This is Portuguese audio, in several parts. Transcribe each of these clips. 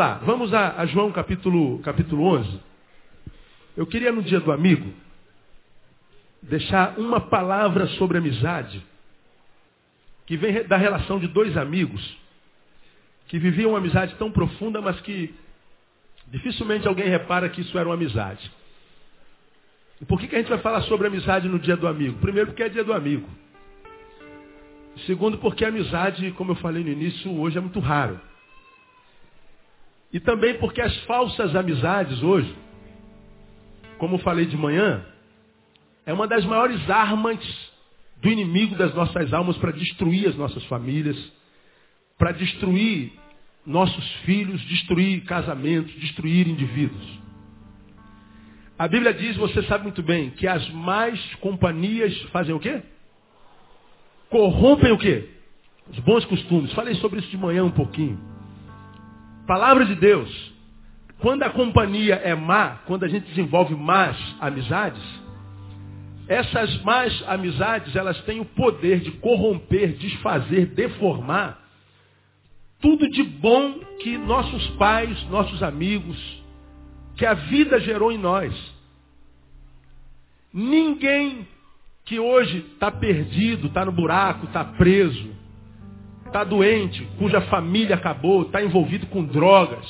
vamos lá, vamos a, a João capítulo, capítulo 11. Eu queria no dia do amigo deixar uma palavra sobre amizade que vem da relação de dois amigos que viviam uma amizade tão profunda, mas que dificilmente alguém repara que isso era uma amizade. E por que, que a gente vai falar sobre amizade no dia do amigo? Primeiro, porque é dia do amigo. Segundo, porque a amizade, como eu falei no início, hoje é muito raro. E também porque as falsas amizades hoje, como falei de manhã, é uma das maiores armas do inimigo das nossas almas para destruir as nossas famílias, para destruir nossos filhos, destruir casamentos, destruir indivíduos. A Bíblia diz, você sabe muito bem, que as más companhias fazem o quê? Corrompem o quê? Os bons costumes. Falei sobre isso de manhã um pouquinho. Palavra de Deus. Quando a companhia é má, quando a gente desenvolve más amizades, essas más amizades, elas têm o poder de corromper, desfazer, deformar tudo de bom que nossos pais, nossos amigos, que a vida gerou em nós. Ninguém que hoje está perdido, está no buraco, está preso, está doente, cuja família acabou, está envolvido com drogas,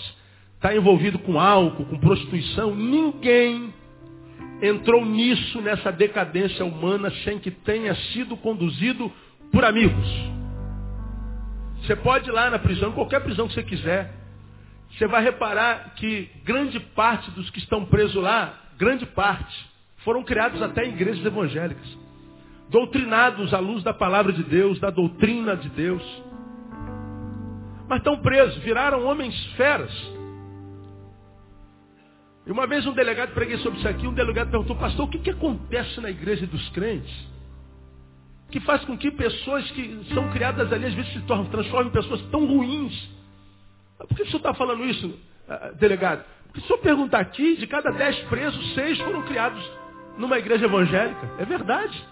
está envolvido com álcool, com prostituição, ninguém entrou nisso, nessa decadência humana, sem que tenha sido conduzido por amigos. Você pode ir lá na prisão, qualquer prisão que você quiser. Você vai reparar que grande parte dos que estão presos lá, grande parte, foram criados até em igrejas evangélicas. Doutrinados à luz da palavra de Deus, da doutrina de Deus. Mas estão presos, viraram homens feras. E uma vez um delegado, preguei sobre isso aqui, um delegado perguntou, pastor, o que, que acontece na igreja dos crentes? Que faz com que pessoas que são criadas ali, às vezes se tornam, transformam em pessoas tão ruins. Por que o senhor está falando isso, ah, delegado? Porque se senhor perguntar aqui, de cada dez presos, seis foram criados numa igreja evangélica. É verdade.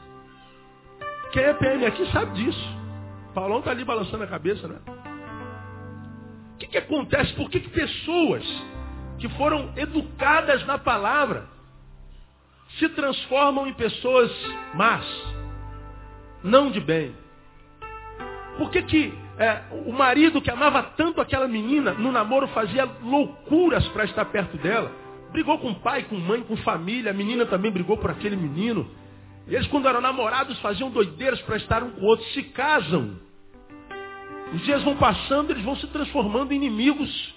Quem é PM aqui sabe disso. Paulão está ali balançando a cabeça, né? O que, que acontece? Por que, que pessoas que foram educadas na palavra se transformam em pessoas más, não de bem. Por que, que é, o marido que amava tanto aquela menina, no namoro fazia loucuras para estar perto dela? Brigou com pai, com mãe, com família, a menina também brigou por aquele menino. Eles, quando eram namorados, faziam doideiras para estar um com o outro, se casam. Os dias vão passando, eles vão se transformando em inimigos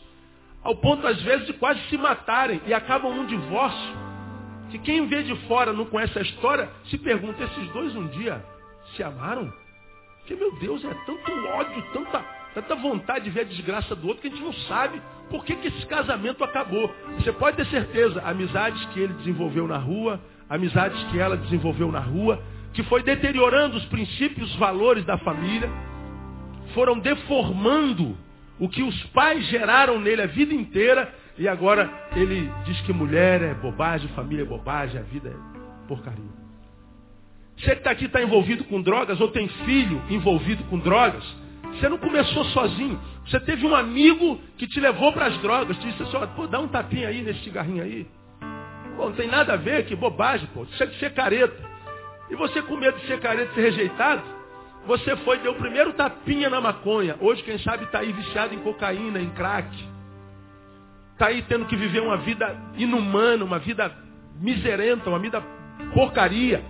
ao ponto, às vezes, de quase se matarem e acabam num divórcio. Que quem vê de fora não conhece a história, se pergunta, esses dois um dia se amaram? Porque, meu Deus, é tanto ódio, tanta, tanta vontade de ver a desgraça do outro que a gente não sabe por que, que esse casamento acabou. Você pode ter certeza, amizades que ele desenvolveu na rua, amizades que ela desenvolveu na rua, que foi deteriorando os princípios, os valores da família, foram deformando o que os pais geraram nele a vida inteira, e agora ele diz que mulher é bobagem, família é bobagem, a vida é porcaria. Você que está aqui está envolvido com drogas, ou tem filho envolvido com drogas, você não começou sozinho. Você teve um amigo que te levou para as drogas, te disse assim, pô, dá um tapinha aí nesse cigarrinho aí. Pô, não tem nada a ver, que bobagem, pô. Isso é de ser careta. E você com medo de ser careta e ser rejeitado, você foi, deu o primeiro tapinha na maconha. Hoje, quem sabe, está aí viciado em cocaína, em crack. Está aí tendo que viver uma vida inumana, uma vida miserenta, uma vida porcaria.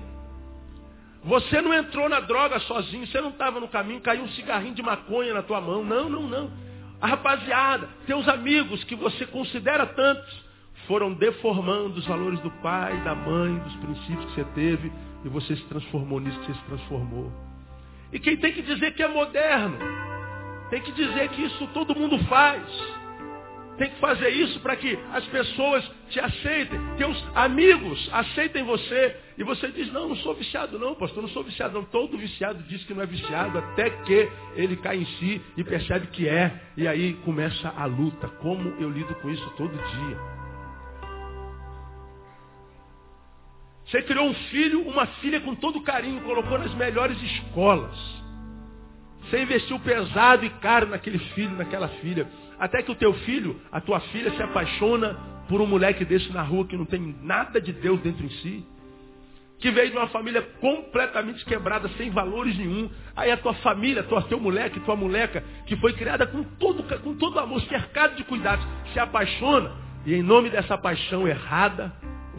Você não entrou na droga sozinho, você não estava no caminho, caiu um cigarrinho de maconha na tua mão. Não, não, não. A rapaziada, teus amigos que você considera tantos, foram deformando os valores do pai, da mãe, dos princípios que você teve, e você se transformou nisso que você se transformou. E quem tem que dizer que é moderno, tem que dizer que isso todo mundo faz. Tem que fazer isso para que as pessoas te aceitem, teus amigos aceitem você. E você diz, não, não sou viciado não, pastor, não sou viciado não. Todo viciado diz que não é viciado até que ele cai em si e percebe que é. E aí começa a luta. Como eu lido com isso todo dia? Você criou um filho, uma filha com todo carinho, colocou nas melhores escolas. Você investiu pesado e caro naquele filho, naquela filha. até que o teu filho, a tua filha se apaixona por um moleque desse na rua que não tem nada de Deus dentro em si. Que veio de uma família completamente quebrada, sem valores nenhum. Aí a tua família, tua, teu moleque, tua moleca, que foi criada com todo, com todo amor, cercado de cuidados, se apaixona. E em nome dessa paixão errada,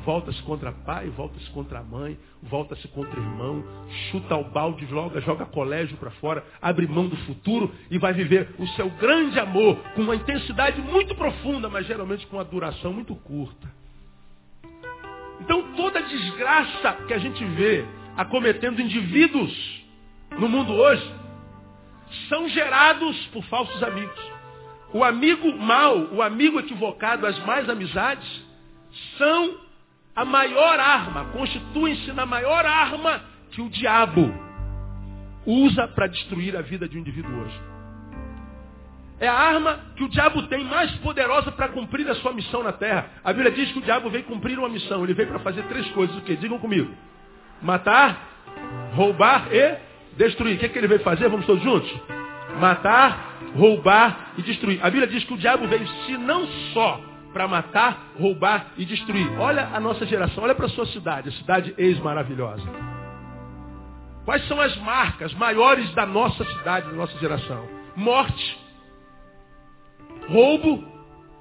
volta-se contra pai, volta-se contra mãe, volta-se contra irmão, chuta o balde, joga, joga colégio para fora, abre mão do futuro e vai viver o seu grande amor com uma intensidade muito profunda, mas geralmente com uma duração muito curta. Então toda desgraça que a gente vê acometendo indivíduos no mundo hoje são gerados por falsos amigos. O amigo mau, o amigo equivocado, as mais amizades, são a maior arma, constituem-se na maior arma que o diabo usa para destruir a vida de um indivíduo hoje. É a arma que o diabo tem mais poderosa para cumprir a sua missão na terra. A Bíblia diz que o diabo veio cumprir uma missão. Ele veio para fazer três coisas. O que? Digam comigo. Matar, roubar e destruir. O que, é que ele veio fazer? Vamos todos juntos? Matar, roubar e destruir. A Bíblia diz que o diabo veio, se não só para matar, roubar e destruir. Olha a nossa geração, olha para a sua cidade, a cidade ex-maravilhosa. Quais são as marcas maiores da nossa cidade, da nossa geração? Morte, roubo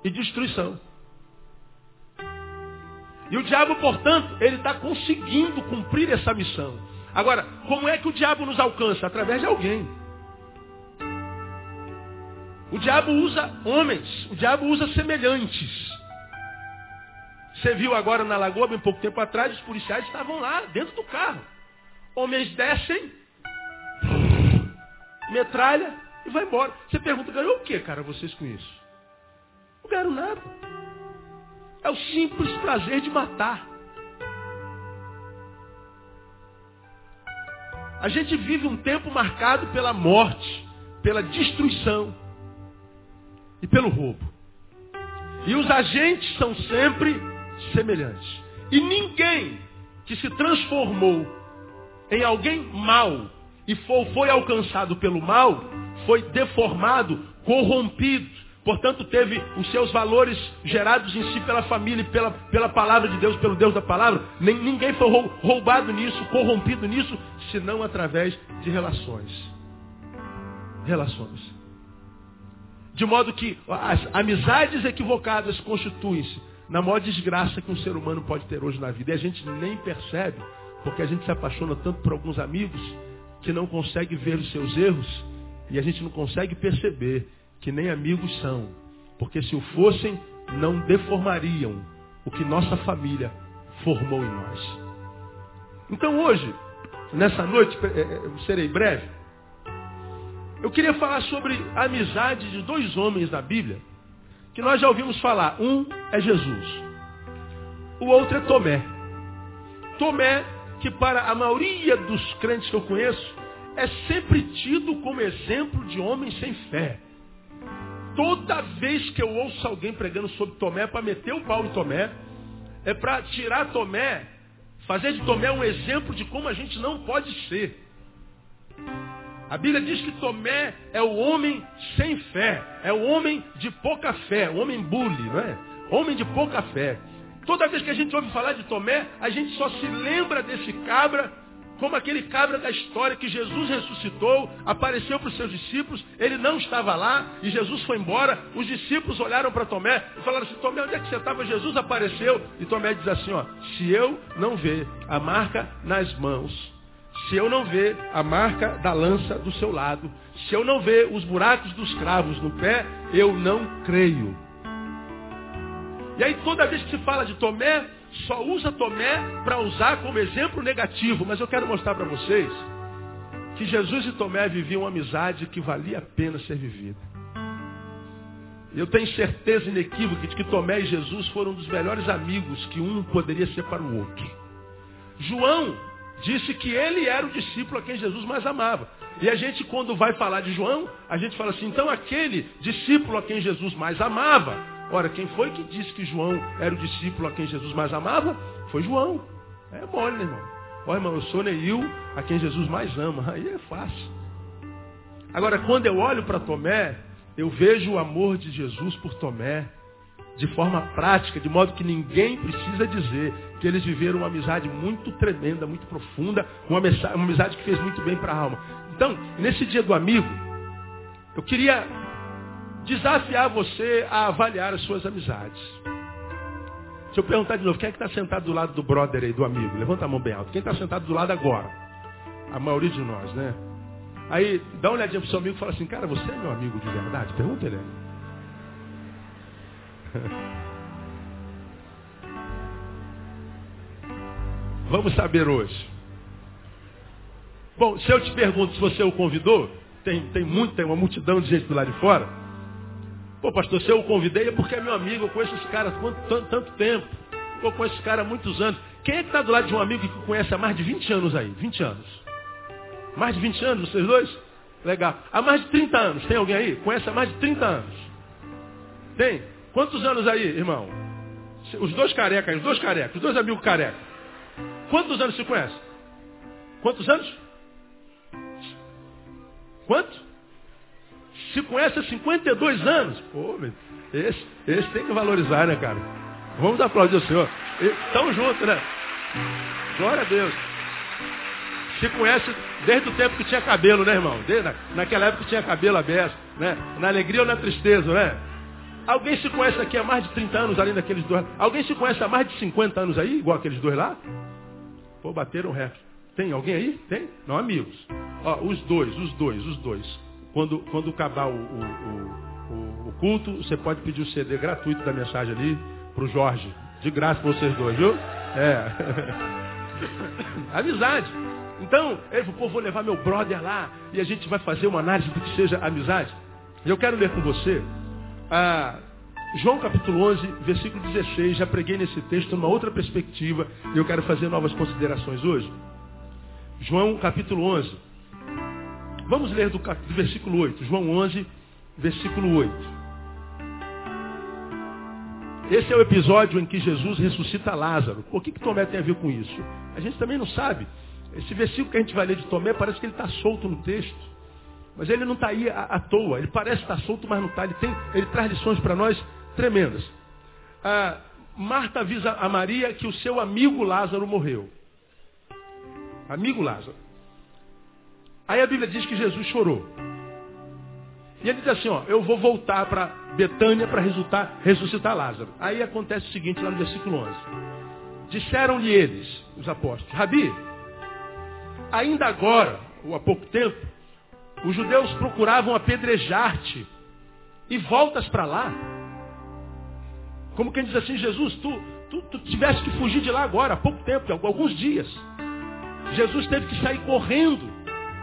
e destruição. E o diabo, portanto, ele está conseguindo cumprir essa missão. Agora, como é que o diabo nos alcança? Através de alguém. O diabo usa homens, o diabo usa semelhantes. Você viu agora na lagoa, bem pouco tempo atrás, os policiais estavam lá, dentro do carro. Homens descem, metralha e vai embora. Você pergunta, ganhou o que, cara, vocês com isso? Não ganharam nada. É o simples prazer de matar. A gente vive um tempo marcado pela morte, pela destruição e pelo roubo. E os agentes são sempre semelhantes. E ninguém que se transformou em alguém mau e foi alcançado pelo mal, foi deformado, corrompido. Portanto, teve os seus valores gerados em si pela família pela, pela palavra de Deus, pelo Deus da palavra. Nem, ninguém foi roubado nisso, corrompido nisso, senão através de relações. Relações. De modo que as amizades equivocadas constituem-se na maior desgraça que um ser humano pode ter hoje na vida. E a gente nem percebe, porque a gente se apaixona tanto por alguns amigos que não consegue ver os seus erros e a gente não consegue perceber que nem amigos são. Porque se o fossem, não deformariam o que nossa família formou em nós. Então hoje, nessa noite, eh, eh, serei breve, eu queria falar sobre a amizade de dois homens da Bíblia, que nós já ouvimos falar. Um é Jesus. O outro é Tomé. Tomé, que para a maioria dos crentes que eu conheço, é sempre tido como exemplo de homem sem fé. Toda vez que eu ouço alguém pregando sobre Tomé, é para meter o pau em Tomé, é para tirar Tomé, fazer de Tomé um exemplo de como a gente não pode ser. A Bíblia diz que Tomé é o homem sem fé, é o homem de pouca fé, o homem bully, não é? Homem de pouca fé. Toda vez que a gente ouve falar de Tomé, a gente só se lembra desse cabra como aquele cabra da história que Jesus ressuscitou, apareceu para os seus discípulos, ele não estava lá e Jesus foi embora. Os discípulos olharam para Tomé e falaram assim: Tomé, onde é que você estava? Jesus apareceu. E Tomé diz assim: ó, se eu não ver a marca nas mãos se eu não ver a marca da lança do seu lado, se eu não ver os buracos dos cravos no pé, eu não creio. E aí toda vez que se fala de Tomé, só usa Tomé para usar como exemplo negativo. Mas eu quero mostrar para vocês que Jesus e Tomé viviam uma amizade que valia a pena ser vivida. Eu tenho certeza inequívoca de que Tomé e Jesus foram um dos melhores amigos que um poderia ser para o outro. João disse que ele era o discípulo a quem Jesus mais amava. E a gente, quando vai falar de João, a gente fala assim, então aquele discípulo a quem Jesus mais amava. Ora, quem foi que disse que João era o discípulo a quem Jesus mais amava? Foi João. É mole, né, irmão? Olha, irmão, eu sou Neil, a quem Jesus mais ama. Aí é fácil. Agora, quando eu olho para Tomé, eu vejo o amor de Jesus por Tomé de forma prática, de modo que ninguém precisa dizer que eles viveram uma amizade muito tremenda, muito profunda, uma amizade que fez muito bem para a alma. Então, nesse dia do amigo, eu queria desafiar você a avaliar as suas amizades. Se eu perguntar de novo, quem é que está sentado do lado do brother aí, do amigo? Levanta a mão bem alto. Quem está sentado do lado agora? A maioria de nós, né? Aí, dá uma olhadinha pro seu amigo e fala assim, cara, você é meu amigo de verdade? Pergunta ele. Vamos saber hoje. Bom, se eu te pergunto se você o convidou, tem, tem muito, tem uma multidão de gente do lado de fora. Pô, pastor, se eu o convidei é porque é meu amigo, eu conheço esse cara há tanto, tanto tempo. Eu conheço esse cara há muitos anos. Quem é que está do lado de um amigo que conhece há mais de 20 anos aí? 20 anos. Mais de 20 anos, vocês dois? Legal. Há mais de 30 anos, tem alguém aí? Conhece há mais de 30 anos? Tem? Quantos anos aí, irmão? Os dois carecas, os dois carecas, os dois amigos carecas. Quantos anos se conhece? Quantos anos? Quanto? Se conhece há 52 anos. Pô, esse, esse tem que valorizar, né, cara? Vamos aplaudir o Senhor. Estão juntos, né? Glória a Deus. Se conhece desde o tempo que tinha cabelo, né, irmão? Desde, naquela época que tinha cabelo aberto, né? Na alegria ou na tristeza, né? Alguém se conhece aqui há mais de 30 anos, além daqueles dois? Alguém se conhece há mais de 50 anos aí, igual aqueles dois lá? Pô, bateram recorde. Tem alguém aí? Tem? Não, amigos. Ó, os dois, os dois, os dois. Quando, quando acabar o, o, o, o culto, você pode pedir o CD gratuito da mensagem ali pro Jorge. De graça para vocês dois, viu? É. Amizade. Então, ele falou, pô, vou levar meu brother lá e a gente vai fazer uma análise do que seja amizade. Eu quero ler com você João capítulo 11, versículo 16. Já preguei nesse texto numa outra perspectiva e eu quero fazer novas considerações hoje. João capítulo 11. Vamos ler do, do versículo 8. João 11, versículo 8. Esse é o episódio em que Jesus ressuscita Lázaro. O que, que Tomé tem a ver com isso? A gente também não sabe. Esse versículo que a gente vai ler de Tomé parece que ele está solto no texto. Mas ele não está aí à, toa. Ele parece estar solto, mas não está. Ele, tem, ele traz lições para nós tremendas. Ah, Marta avisa a Maria que o seu amigo Lázaro morreu. Amigo Lázaro. Aí a Bíblia diz que Jesus chorou. E ele diz assim, ó, eu vou voltar para Betânia para ressuscitar Lázaro. Aí acontece o seguinte lá no versículo 11. Disseram-lhe eles, os apóstolos, Rabi, Ainda agora, ou há pouco tempo, os judeus procuravam apedrejar-te e voltas para lá. Como quem diz assim, Jesus, tu, tu, tu tivesse que fugir de lá agora, há pouco tempo, alguns dias. Jesus teve que sair correndo,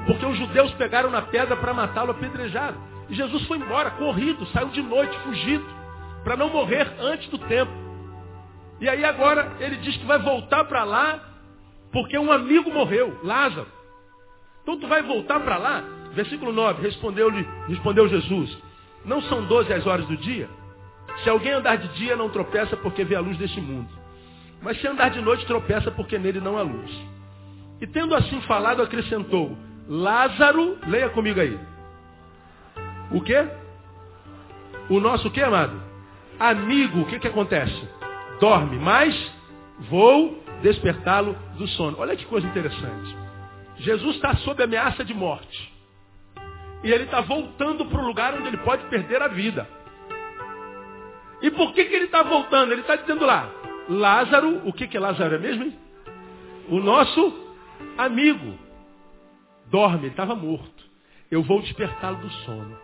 porque os judeus pegaram na pedra para matá-lo apedrejado. E Jesus foi embora, corrido, saiu de noite, fugido, para não morrer antes do tempo. E aí agora ele diz que vai voltar para lá porque um amigo morreu, Lázaro. Então tu vai voltar para lá. Versículo 9, respondeu-lhe, respondeu Jesus. Não são doze as horas do dia? Se alguém andar de dia, não tropeça porque vê a luz deste mundo. Mas se andar de noite, tropeça porque nele não há luz. E tendo assim falado, acrescentou, Lázaro, leia comigo aí. O quê? O nosso quê, amado? Amigo, o que que acontece? Dorme, mas vou despertá-lo do sono. Olha que coisa interessante. Jesus está sob ameaça de morte. E ele está voltando para o lugar onde ele pode perder a vida. E por que, que ele está voltando? Ele está dizendo lá, Lázaro, o que, que é Lázaro é mesmo? Hein? O nosso amigo. Dorme, ele estava morto. Eu vou despertá-lo do sono.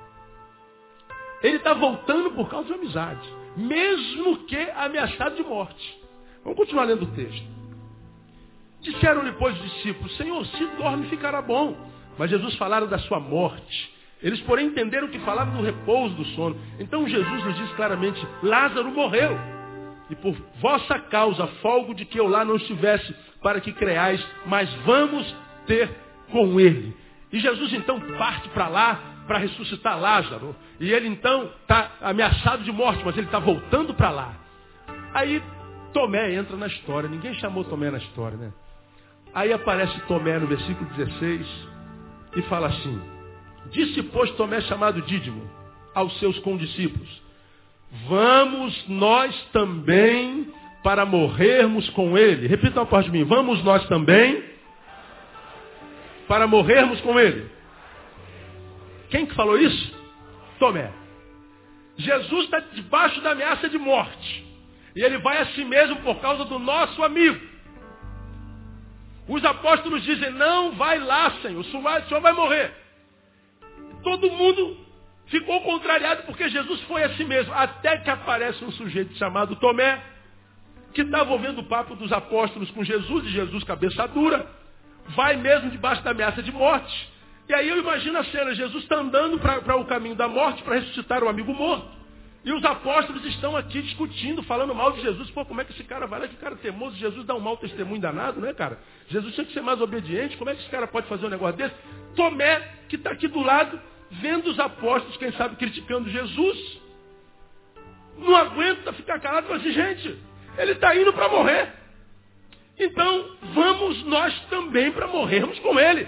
Ele está voltando por causa de amizade. Mesmo que ameaçado de morte. Vamos continuar lendo o texto. Disseram-lhe, pois, os discípulos, Senhor, se dorme ficará bom. Mas Jesus falaram da sua morte. Eles, porém, entenderam que falava do repouso do sono. Então Jesus lhes disse claramente, Lázaro morreu. E por vossa causa folgo de que eu lá não estivesse, para que creais, mas vamos ter com ele. E Jesus então parte para lá para ressuscitar Lázaro. E ele então está ameaçado de morte, mas ele está voltando para lá. Aí Tomé entra na história. Ninguém chamou Tomé na história, né? Aí aparece Tomé no versículo 16 e fala assim: Disse, pois, Tomé chamado Dídimo, aos seus condiscípulos: Vamos nós também para morrermos com ele. Repita uma parte de mim. Vamos nós também para morrermos com ele. Quem que falou isso? Tomé. Jesus está debaixo da ameaça de morte. E ele vai a si mesmo por causa do nosso amigo. Os apóstolos dizem, não vai lá, Senhor, o senhor vai, morrer. Todo mundo ficou contrariado porque Jesus foi a si mesmo. Até que aparece um sujeito chamado Tomé, que estava ouvindo o papo dos apóstolos com Jesus, e Jesus cabeça dura, vai mesmo debaixo da ameaça de morte. E aí eu imagino a cena, Jesus está andando para o caminho da morte, para ressuscitar o amigo morto. E os apóstolos estão aqui discutindo, falando mal de Jesus. Pô, como é que esse cara vai lá? Que cara teimoso. Jesus dá um mau testemunho danado, né, cara? Jesus tinha que ser mais obediente. Como é que esse cara pode fazer um negócio desse? Tomé, que está aqui do lado, vendo os apóstolos, quem sabe, criticando Jesus. Não aguenta ficar calado fala assim, gente, ele está indo para morrer. Então, vamos nós também para morrermos com ele.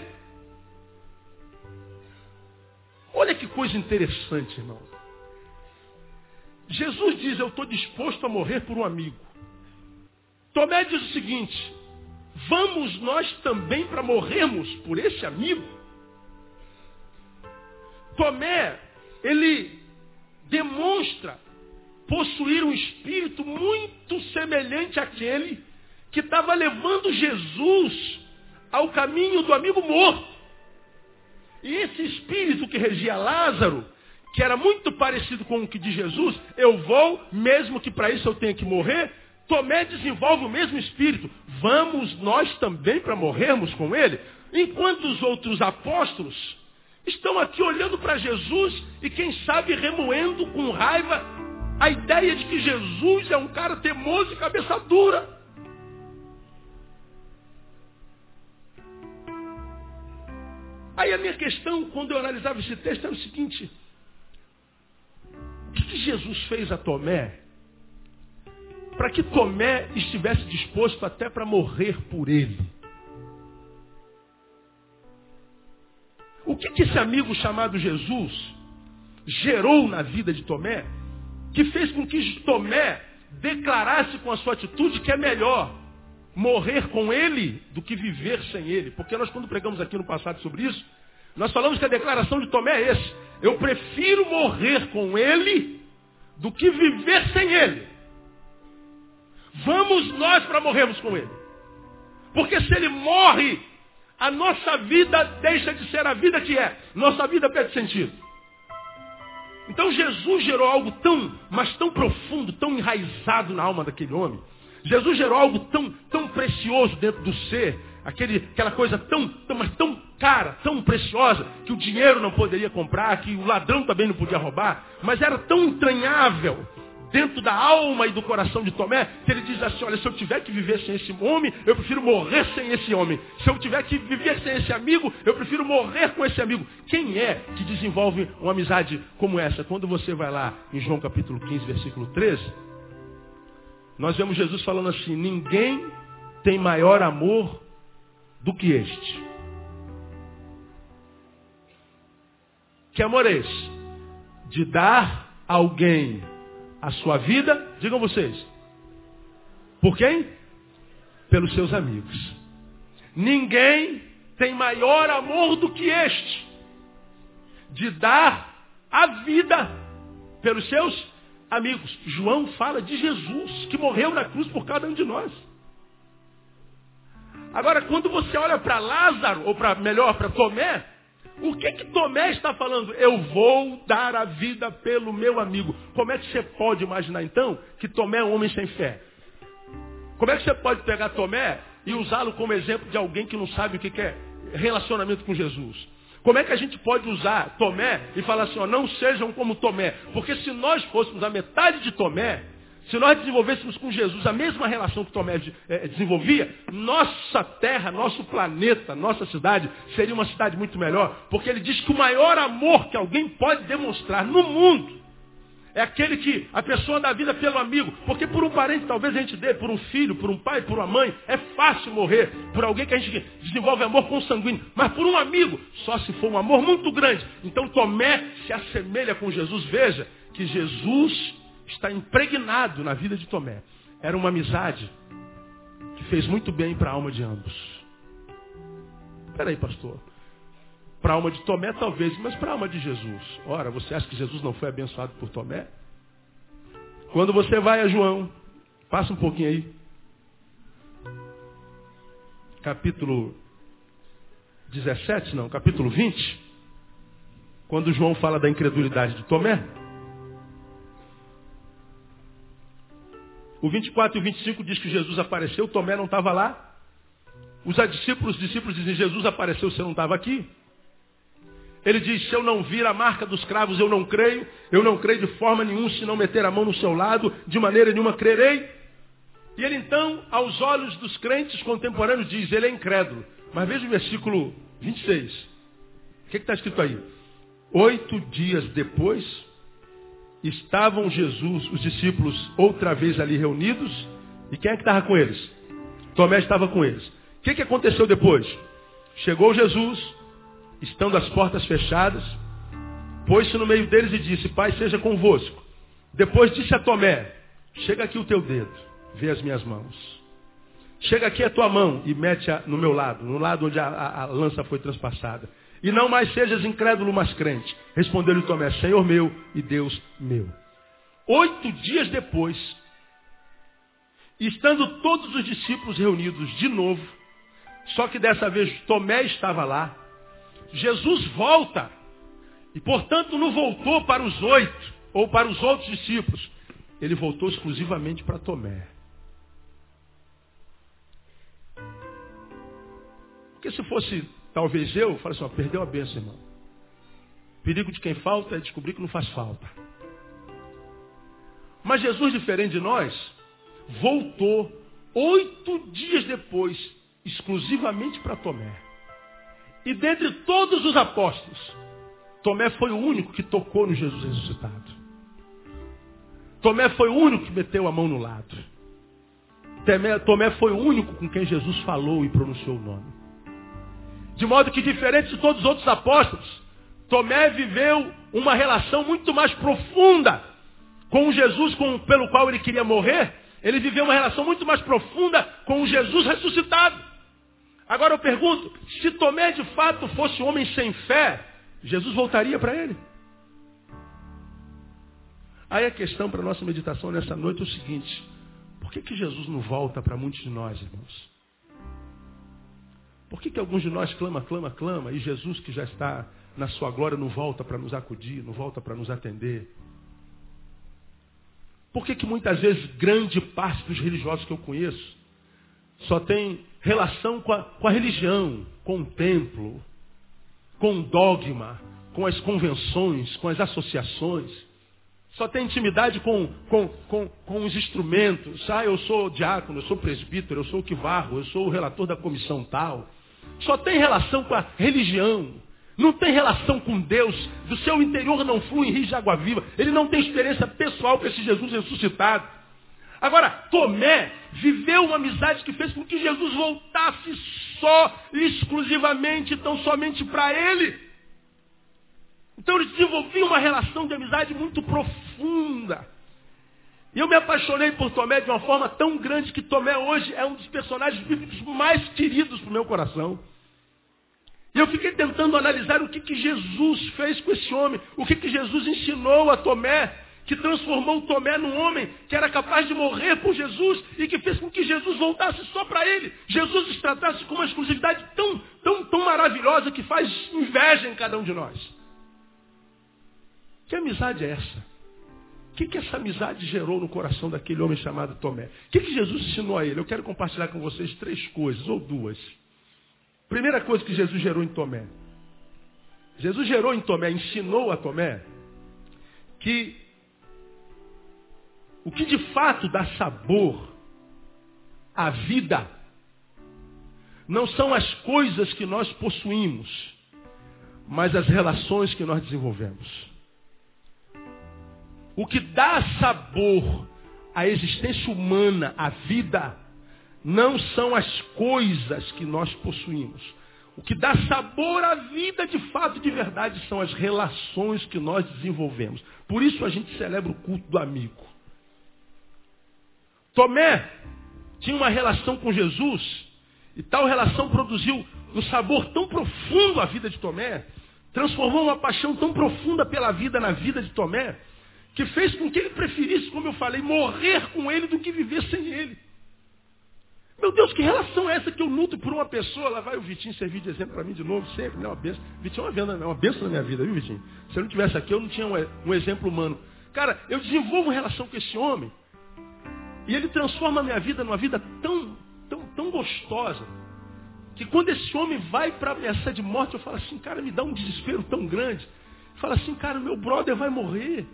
Olha que coisa interessante, irmão. Jesus diz, eu estou disposto a morrer por um amigo. Tomé diz o seguinte, vamos nós também para morrermos por esse amigo? Tomé, ele demonstra possuir um espírito muito semelhante àquele que estava levando Jesus ao caminho do amigo morto. E esse espírito que regia Lázaro que era muito parecido com o que de Jesus, eu vou, mesmo que para isso eu tenha que morrer, Tomé desenvolve o mesmo espírito. Vamos nós também para morrermos com ele? Enquanto os outros apóstolos estão aqui olhando para Jesus e quem sabe remoendo com raiva a ideia de que Jesus é um cara teimoso e cabeça dura. Aí a minha questão, quando eu analisava esse texto, era o seguinte: que, que Jesus fez a Tomé? Para que Tomé estivesse disposto até para morrer por ele. O que, que esse amigo chamado Jesus gerou na vida de Tomé? Que fez com que Tomé declarasse com a sua atitude que é melhor morrer com ele do que viver sem ele. Porque nós, quando pregamos aqui no passado sobre isso, nós falamos que a declaração de Tomé é esse. Eu prefiro morrer com ele do que viver sem ele. Vamos nós para morrermos com ele. Porque se ele morre, a nossa vida deixa de ser a vida que é. Nossa vida perde sentido. Então Jesus gerou algo tão, mas tão profundo, tão enraizado na alma daquele homem. Jesus gerou algo tão, tão precioso dentro do ser, aquele, aquela coisa tão, tão, mas tão cara, tão preciosa, que o dinheiro não poderia comprar, que o ladrão também não podia roubar, mas era tão entranhável dentro da alma e do coração de Tomé, que ele diz assim, olha, se eu tiver que viver sem esse homem, eu prefiro morrer sem esse homem. Se eu tiver que viver sem esse amigo, eu prefiro morrer com esse amigo. Quem é que desenvolve uma amizade como essa? Quando você vai lá em João capítulo 15, versículo 13, nós vemos Jesus falando assim, ninguém tem maior amor do que este. Que amor é esse? De dar a alguém a sua vida, digam vocês. Por quem? Pelos seus amigos. Ninguém tem maior amor do que este. De dar a vida pelos seus amigos. João fala de Jesus, que morreu na cruz por cada um de nós. Agora, quando você olha para Lázaro, ou para melhor, para Tomé, o que que Tomé está falando? Eu vou dar a vida pelo meu amigo. Como é que você pode imaginar então que Tomé é um homem sem fé? Como é que você pode pegar Tomé e usá-lo como exemplo de alguém que não sabe o que é relacionamento com Jesus? Como é que a gente pode usar Tomé e falar assim, ó, não sejam como Tomé? Porque se nós fôssemos a metade de Tomé, se nós desenvolvêssemos com Jesus a mesma relação que Tomé é, desenvolvia, nossa terra, nosso planeta, nossa cidade seria uma cidade muito melhor, porque ele diz que o maior amor que alguém pode demonstrar no mundo É aquele que a pessoa dá vida pelo amigo. Porque por um parente talvez a gente dê, por um filho, por um pai, por uma mãe. É fácil morrer por alguém que a gente desenvolve amor consanguíneo. Mas por um amigo, só se for um amor muito grande. Então Tomé se assemelha com Jesus. Veja que Jesus está impregnado na vida de Tomé. Era uma amizade que fez muito bem para a alma de ambos. Peraí, pastor. Para a alma de Tomé, talvez, mas para a alma de Jesus. Ora, você acha que Jesus não foi abençoado por Tomé? Quando você vai a João, passa um pouquinho aí. Capítulo 17, não, capítulo 20. Quando João fala da incredulidade de Tomé. O 24 e o 25 diz que Jesus apareceu, Tomé não estava lá. Os discípulos, os discípulos dizem, Jesus apareceu, você não estava aqui. Ele diz: Se eu não vir a marca dos cravos, eu não creio. Eu não creio de forma nenhuma se não meter a mão no seu lado, de maneira nenhuma crerei. E ele então, aos olhos dos crentes contemporâneos, diz: Ele é incrédulo. Mas veja o versículo 26. O que está escrito aí? Oito dias depois, estavam Jesus, os discípulos, outra vez ali reunidos. E quem é que estava com eles? Tomé estava com eles. O que, que aconteceu depois? Chegou Jesus, estando as portas fechadas, pôs-se no meio deles e disse, Pai, seja convosco. Depois disse a Tomé, chega aqui o teu dedo, vê as minhas mãos. Chega aqui a tua mão e mete-a no meu lado, no lado onde a, a, a lança foi transpassada. E não mais sejas incrédulo, mas crente. Respondeu-lhe Tomé, Senhor meu e Deus meu. Oito dias depois, estando todos os discípulos reunidos de novo, só que dessa vez Tomé estava lá, Jesus volta. E, portanto, não voltou para os oito ou para os outros discípulos. Ele voltou exclusivamente para Tomé. Porque se fosse talvez eu, falo assim, ó, perdeu a bênção, irmão. Perigo de quem falta é descobrir que não faz falta. Mas Jesus, diferente de nós, voltou oito dias depois, exclusivamente para Tomé. E dentre todos os apóstolos, Tomé foi o único que tocou no Jesus ressuscitado. Tomé foi o único que meteu a mão no lado. Tomé foi o único com quem Jesus falou e pronunciou o nome. De modo que, diferente de todos os outros apóstolos, Tomé viveu uma relação muito mais profunda com o Jesus com, pelo qual ele queria morrer. Ele viveu uma relação muito mais profunda com o Jesus ressuscitado. Agora eu pergunto, se Tomé de fato fosse um homem sem fé, Jesus voltaria para ele? Aí a questão para a nossa meditação nessa noite é o seguinte: por que, que Jesus não volta para muitos de nós, irmãos? Por que, que alguns de nós clama, clama, clama, e Jesus, que já está na sua glória, não volta para nos acudir, não volta para nos atender? Por que, que muitas vezes grande parte dos religiosos que eu conheço só tem relação com a, com a religião, com o templo, com o dogma, com as convenções, com as associações. Só tem intimidade com, com, com, com os instrumentos. Ah, eu sou diácono, eu sou presbítero, eu sou o que varro, eu sou o relator da comissão tal. Só tem relação com a religião. Não tem relação com Deus. Do seu interior não flui rio de água viva. Ele não tem experiência pessoal com esse Jesus ressuscitado. Agora, Tomé viveu uma amizade que fez com que Jesus voltasse só, exclusivamente, tão somente para ele. Então ele desenvolvia uma relação de amizade muito profunda. E eu me apaixonei por Tomé de uma forma tão grande que Tomé hoje é um dos personagens bíblicos mais queridos para o meu coração. E eu fiquei tentando analisar o que, que Jesus fez com esse homem, o que, que Jesus ensinou a Tomé, que transformou Tomé num homem que era capaz de morrer por Jesus e que fez com que Jesus voltasse só para ele. Jesus os tratasse com uma exclusividade tão, tão, tão maravilhosa que faz inveja em cada um de nós. Que amizade é essa? Que, que essa amizade gerou no coração daquele homem chamado Tomé? O que, que Jesus ensinou a ele? Eu quero compartilhar com vocês três coisas, ou duas. Primeira coisa que Jesus gerou em Tomé. Jesus gerou em Tomé, ensinou a Tomé que o que de fato dá sabor à vida não são as coisas que nós possuímos, mas as relações que nós desenvolvemos. O que dá sabor à existência humana, à vida, não são as coisas que nós possuímos. O que dá sabor à vida de fato, de verdade, são as relações que nós desenvolvemos. Por isso a gente celebra o culto do amigo. Tomé tinha uma relação com Jesus e tal relação produziu um sabor tão profundo à vida de Tomé, transformou uma paixão tão profunda pela vida na vida de Tomé, que fez com que ele preferisse, como eu falei, morrer com ele do que viver sem ele. Meu Deus, que relação é essa que eu nutro por uma pessoa? Lá vai o Vitinho servir de exemplo para mim de novo, sempre, né? Uma benção. Vitinho é uma, venda, é uma benção na minha vida, viu, Vitinho? Se eu não tivesse aqui, eu não tinha um, exemplo humano. Cara, eu desenvolvo relação com esse homem. E ele transforma a minha vida numa vida tão, tão, tão gostosa. Que quando esse homem vai para ameaçar de morte, eu falo assim, cara, me dá um desespero tão grande. Fala assim, cara, meu brother vai morrer.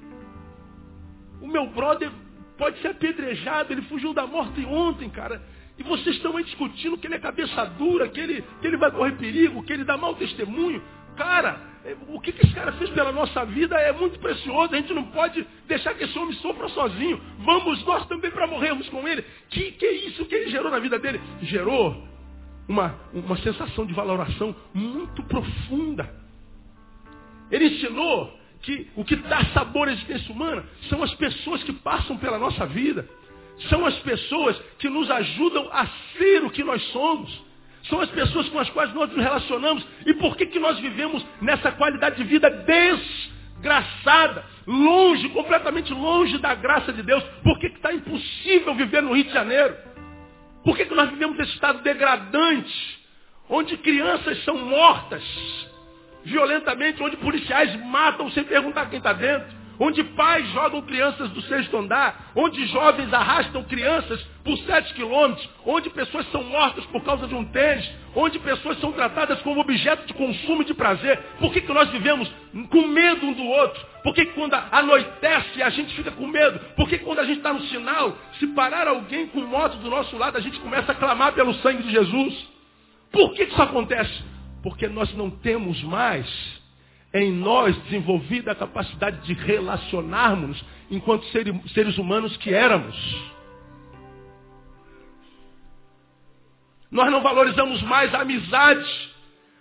O meu brother pode ser apedrejado, ele fugiu da morte ontem, cara. E vocês estão aí discutindo que ele é cabeça dura, que ele, que ele vai correr perigo, que ele dá mau testemunho. Cara, o que, que esse cara fez pela nossa vida é muito precioso. A gente não pode deixar que esse homem sofra sozinho. Vamos nós também para morrermos com ele. Que, que é isso que ele gerou na vida dele? Gerou uma, uma sensação de valoração muito profunda. Ele ensinou que o que dá sabor à existência humana são as pessoas que passam pela nossa vida. São as pessoas que nos ajudam a ser o que nós somos. São as pessoas com as quais nós nos relacionamos. E por que, que nós vivemos nessa qualidade de vida desgraçada? Longe, completamente longe da graça de Deus. Por que está impossível viver no Rio de Janeiro? Por que, que nós vivemos nesse estado degradante? Onde crianças são mortas violentamente, onde policiais matam sem perguntar quem está dentro onde pais jogam crianças do sexto andar, onde jovens arrastam crianças por sete quilômetros, onde pessoas são mortas por causa de um tênis, onde pessoas são tratadas como objeto de consumo e de prazer. Por que, que nós vivemos com medo um do outro? Por que, que quando anoitece a gente fica com medo? Por que, que quando a gente está no sinal, se parar alguém com moto do nosso lado, a gente começa a clamar pelo sangue de Jesus? Por que, que isso acontece? Porque nós não temos mais em nós desenvolvida a capacidade de relacionarmos enquanto seres humanos que éramos. Nós não valorizamos mais a amizade.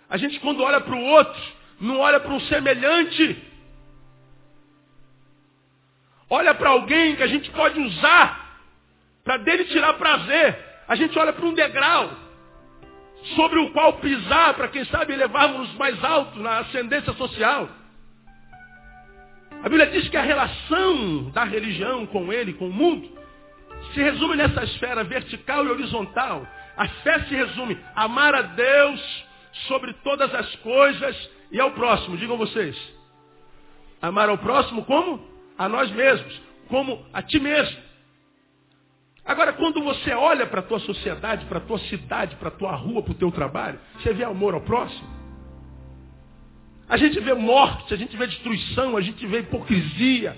A gente quando olha para o outro, não olha para um semelhante. Olha para alguém que a gente pode usar para dele tirar prazer. A gente olha para um degrau sobre o qual pisar, para quem sabe levarmos mais alto na ascendência social. A Bíblia diz que a relação da religião com ele, com o mundo, se resume nessa esfera vertical e horizontal. A fé se resume a amar a Deus sobre todas as coisas e ao próximo. Digam vocês. Amar ao próximo como? A nós mesmos. Como a ti mesmo. Agora, quando você olha para a tua sociedade, para a tua cidade, para a tua rua, para o teu trabalho, você vê amor ao próximo? A gente vê morte, a gente vê destruição, a gente vê hipocrisia,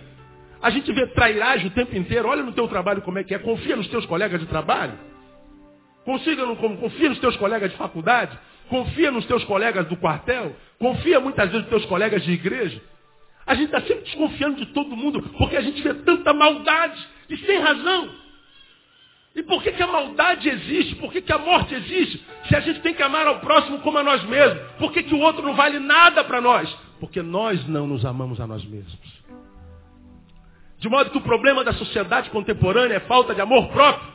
a gente vê trairagem o tempo inteiro. Olha no teu trabalho como é que é. Confia nos teus colegas de trabalho. Consiga no, confia nos teus colegas de faculdade. Confia nos teus colegas do quartel. Confia muitas vezes nos teus colegas de igreja. A gente está sempre desconfiando de todo mundo porque a gente vê tanta maldade e sem razão. E por que, que a maldade existe? Por que, que a morte existe? Se a gente tem que amar ao próximo como a nós mesmos. Por que, que o outro não vale nada para nós? Porque nós não nos amamos a nós mesmos. De modo que o problema da sociedade contemporânea é falta de amor próprio.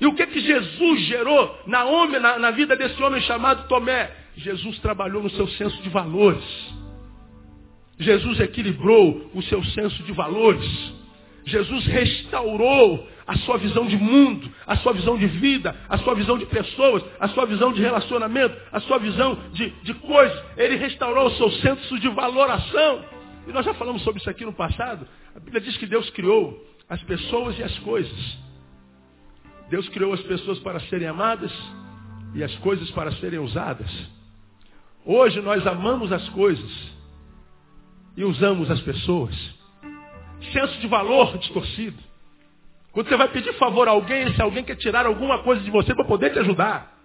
E o que que Jesus gerou na, homem, na, na vida desse homem chamado Tomé? Jesus trabalhou no seu senso de valores. Jesus equilibrou o seu senso de valores. Jesus restaurou a sua visão de mundo, a sua visão de vida, a sua visão de pessoas, a sua visão de relacionamento, a sua visão de, de coisas. Ele restaurou o seu senso de valoração. E nós já falamos sobre isso aqui no passado. A Bíblia diz que Deus criou as pessoas e as coisas. Deus criou as pessoas para serem amadas e as coisas para serem usadas. Hoje nós amamos as coisas e usamos as pessoas. Senso de valor distorcido. Quando você vai pedir favor a alguém, esse alguém quer tirar alguma coisa de você para poder te ajudar.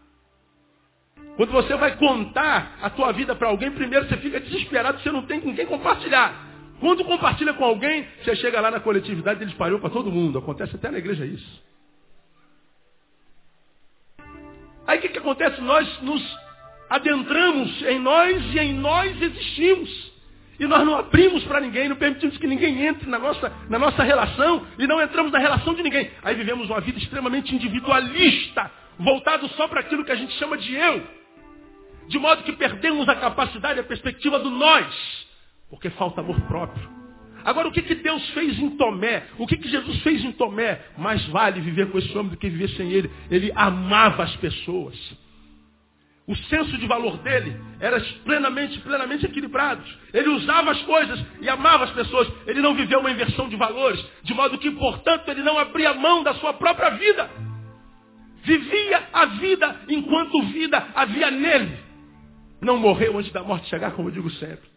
Quando você vai contar a tua vida para alguém, primeiro você fica desesperado, você não tem com quem compartilhar. Quando compartilha com alguém, você chega lá na coletividade, ele espalhou para todo mundo. Acontece até na igreja isso. Aí o que, que acontece? Nós nos adentramos em nós e em nós existimos. E nós não abrimos para ninguém, não permitimos que ninguém entre na nossa, na nossa relação e não entramos na relação de ninguém. Aí vivemos uma vida extremamente individualista, voltado só para aquilo que a gente chama de eu. De modo que perdemos a capacidade, a perspectiva do nós, porque falta amor próprio. Agora, o que, que Deus fez em Tomé? O que, que Jesus fez em Tomé? Mais vale viver com esse homem do que viver sem ele. Ele amava as pessoas. O senso de valor dele era plenamente, plenamente equilibrado. Ele usava as coisas e amava as pessoas. Ele não viveu uma inversão de valores, de modo que, portanto, ele não abria mão da sua própria vida. Vivia a vida enquanto vida havia nele. Não morreu antes da morte chegar, como eu digo sempre.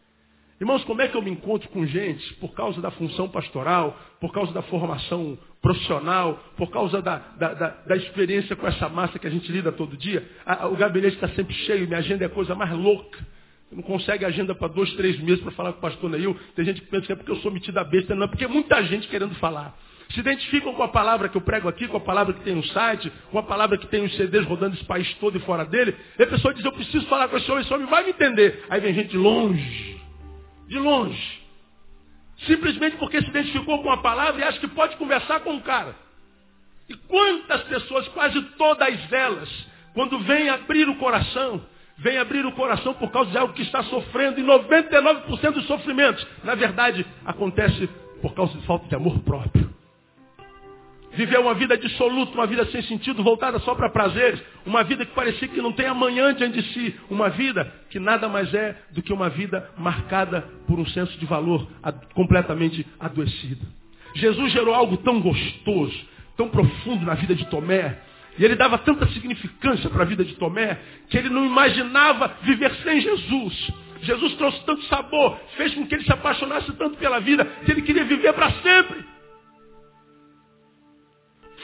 Irmãos, como é que eu me encontro com gente por causa da função pastoral, por causa da formação profissional, por causa da, da, da, da experiência com essa massa que a gente lida todo dia? A, o gabinete está sempre cheio, minha agenda é a coisa mais louca. Não consegue agenda para dois, três meses para falar com o pastor Neil. Tem gente que pensa que é porque eu sou metido a besta. Não, é porque muita gente querendo falar. Se identificam com a palavra que eu prego aqui, com a palavra que tem no site, com a palavra que tem os CDs rodando esse país todo e fora dele. E a pessoa diz, eu preciso falar com esse homem, esse homem vai me entender. Aí vem gente de longe de longe. Simplesmente porque se identificou com a palavra e acha que pode conversar com o cara. E quantas pessoas, quase todas elas, quando vêm abrir o coração, vêm abrir o coração por causa de algo que está sofrendo, e 99% dos sofrimentos, na verdade, acontece por causa de falta de amor próprio. Viveu uma vida dissoluta, uma vida sem sentido, voltada só para prazeres. Uma vida que parecia que não tem amanhã diante de si. Uma vida que nada mais é do que uma vida marcada por um senso de valor completamente adoecido. Jesus gerou algo tão gostoso, tão profundo na vida de Tomé. E ele dava tanta significância para a vida de Tomé, que ele não imaginava viver sem Jesus. Jesus trouxe tanto sabor, fez com que ele se apaixonasse tanto pela vida, que ele queria viver para sempre.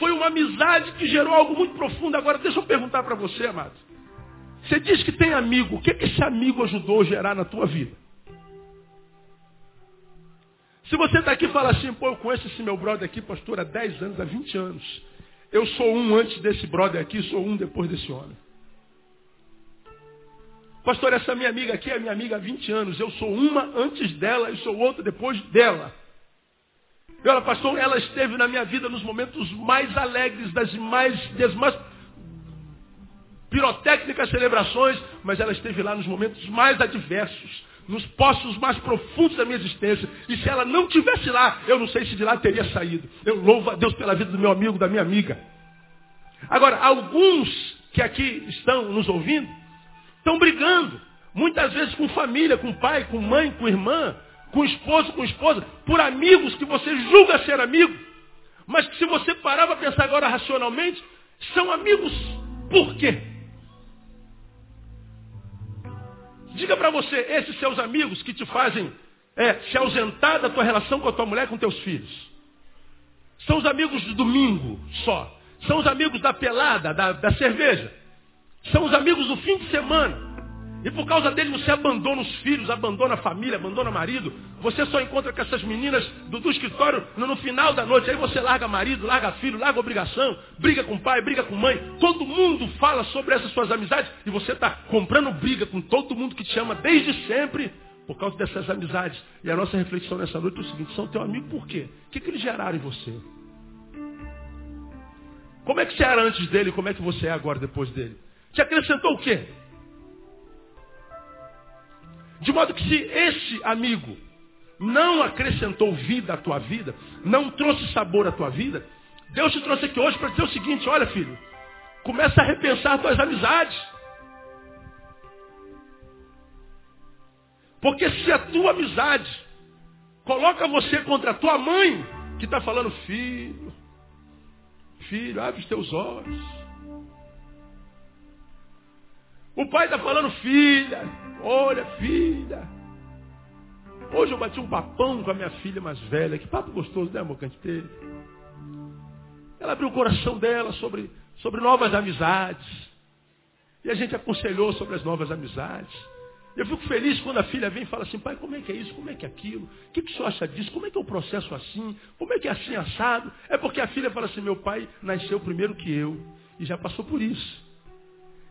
Foi uma amizade que gerou algo muito profundo. Agora, deixa eu perguntar para você, amado. Você diz que tem amigo. O que, que esse amigo ajudou a gerar na tua vida? Se você está aqui e fala assim, pô, eu conheço esse meu brother aqui, pastor, há 10 anos, há 20 anos. Eu sou um antes desse brother aqui, sou um depois desse homem. Pastor, essa minha amiga aqui é minha amiga há 20 anos. Eu sou uma antes dela e sou outra depois dela. E olha, pastor, ela esteve na minha vida nos momentos mais alegres, das mais, das mais pirotécnicas celebrações, mas ela esteve lá nos momentos mais adversos, nos poços mais profundos da minha existência. E se ela não tivesse lá, eu não sei se de lá teria saído. Eu louvo a Deus pela vida do meu amigo, da minha amiga. Agora, alguns que aqui estão nos ouvindo, estão brigando. Muitas vezes com família, com pai, com mãe, com irmã, com esposo, com esposa, por amigos que você julga ser amigo, mas que se você parar para pensar agora racionalmente, são amigos por quê? Diga para você, esses seus amigos que te fazem é, se ausentar da tua relação com a tua mulher, com teus filhos. São os amigos do domingo só. São os amigos da pelada, da, da cerveja. São os amigos do fim de semana. E por causa dele você abandona os filhos, abandona a família, abandona o marido. Você só encontra com essas meninas do, do escritório no, no, final da noite. Aí você larga marido, larga filho, larga obrigação, briga com pai, briga com mãe. Todo mundo fala sobre essas suas amizades e você está comprando briga com todo mundo que te ama desde sempre por causa dessas amizades. E a nossa reflexão nessa noite é o seguinte, são teu amigo por quê? O que, que eles geraram em você? Como é que você era antes dele como é que você é agora depois dele? Te acrescentou o quê? De modo que se esse amigo não acrescentou vida à tua vida, não trouxe sabor à tua vida, Deus te trouxe aqui hoje para dizer o seguinte, olha filho, começa a repensar tuas amizades. Porque se a tua amizade coloca você contra a tua mãe, que está falando, filho, filho, abre os teus olhos. O pai está falando, filha, Olha, filha. Hoje eu bati um papão com a minha filha mais velha. Que papo gostoso, né, amor, que a gente teve. Ela abriu o coração dela sobre, sobre novas amizades. E a gente aconselhou sobre as novas amizades. Eu fico feliz quando a filha vem e fala assim, pai, como é que é isso? Como é que é aquilo? O que, que o senhor acha disso? Como é que é o processo assim? Como é que é assim assado? É porque a filha fala assim, meu pai nasceu primeiro que eu e já passou por isso.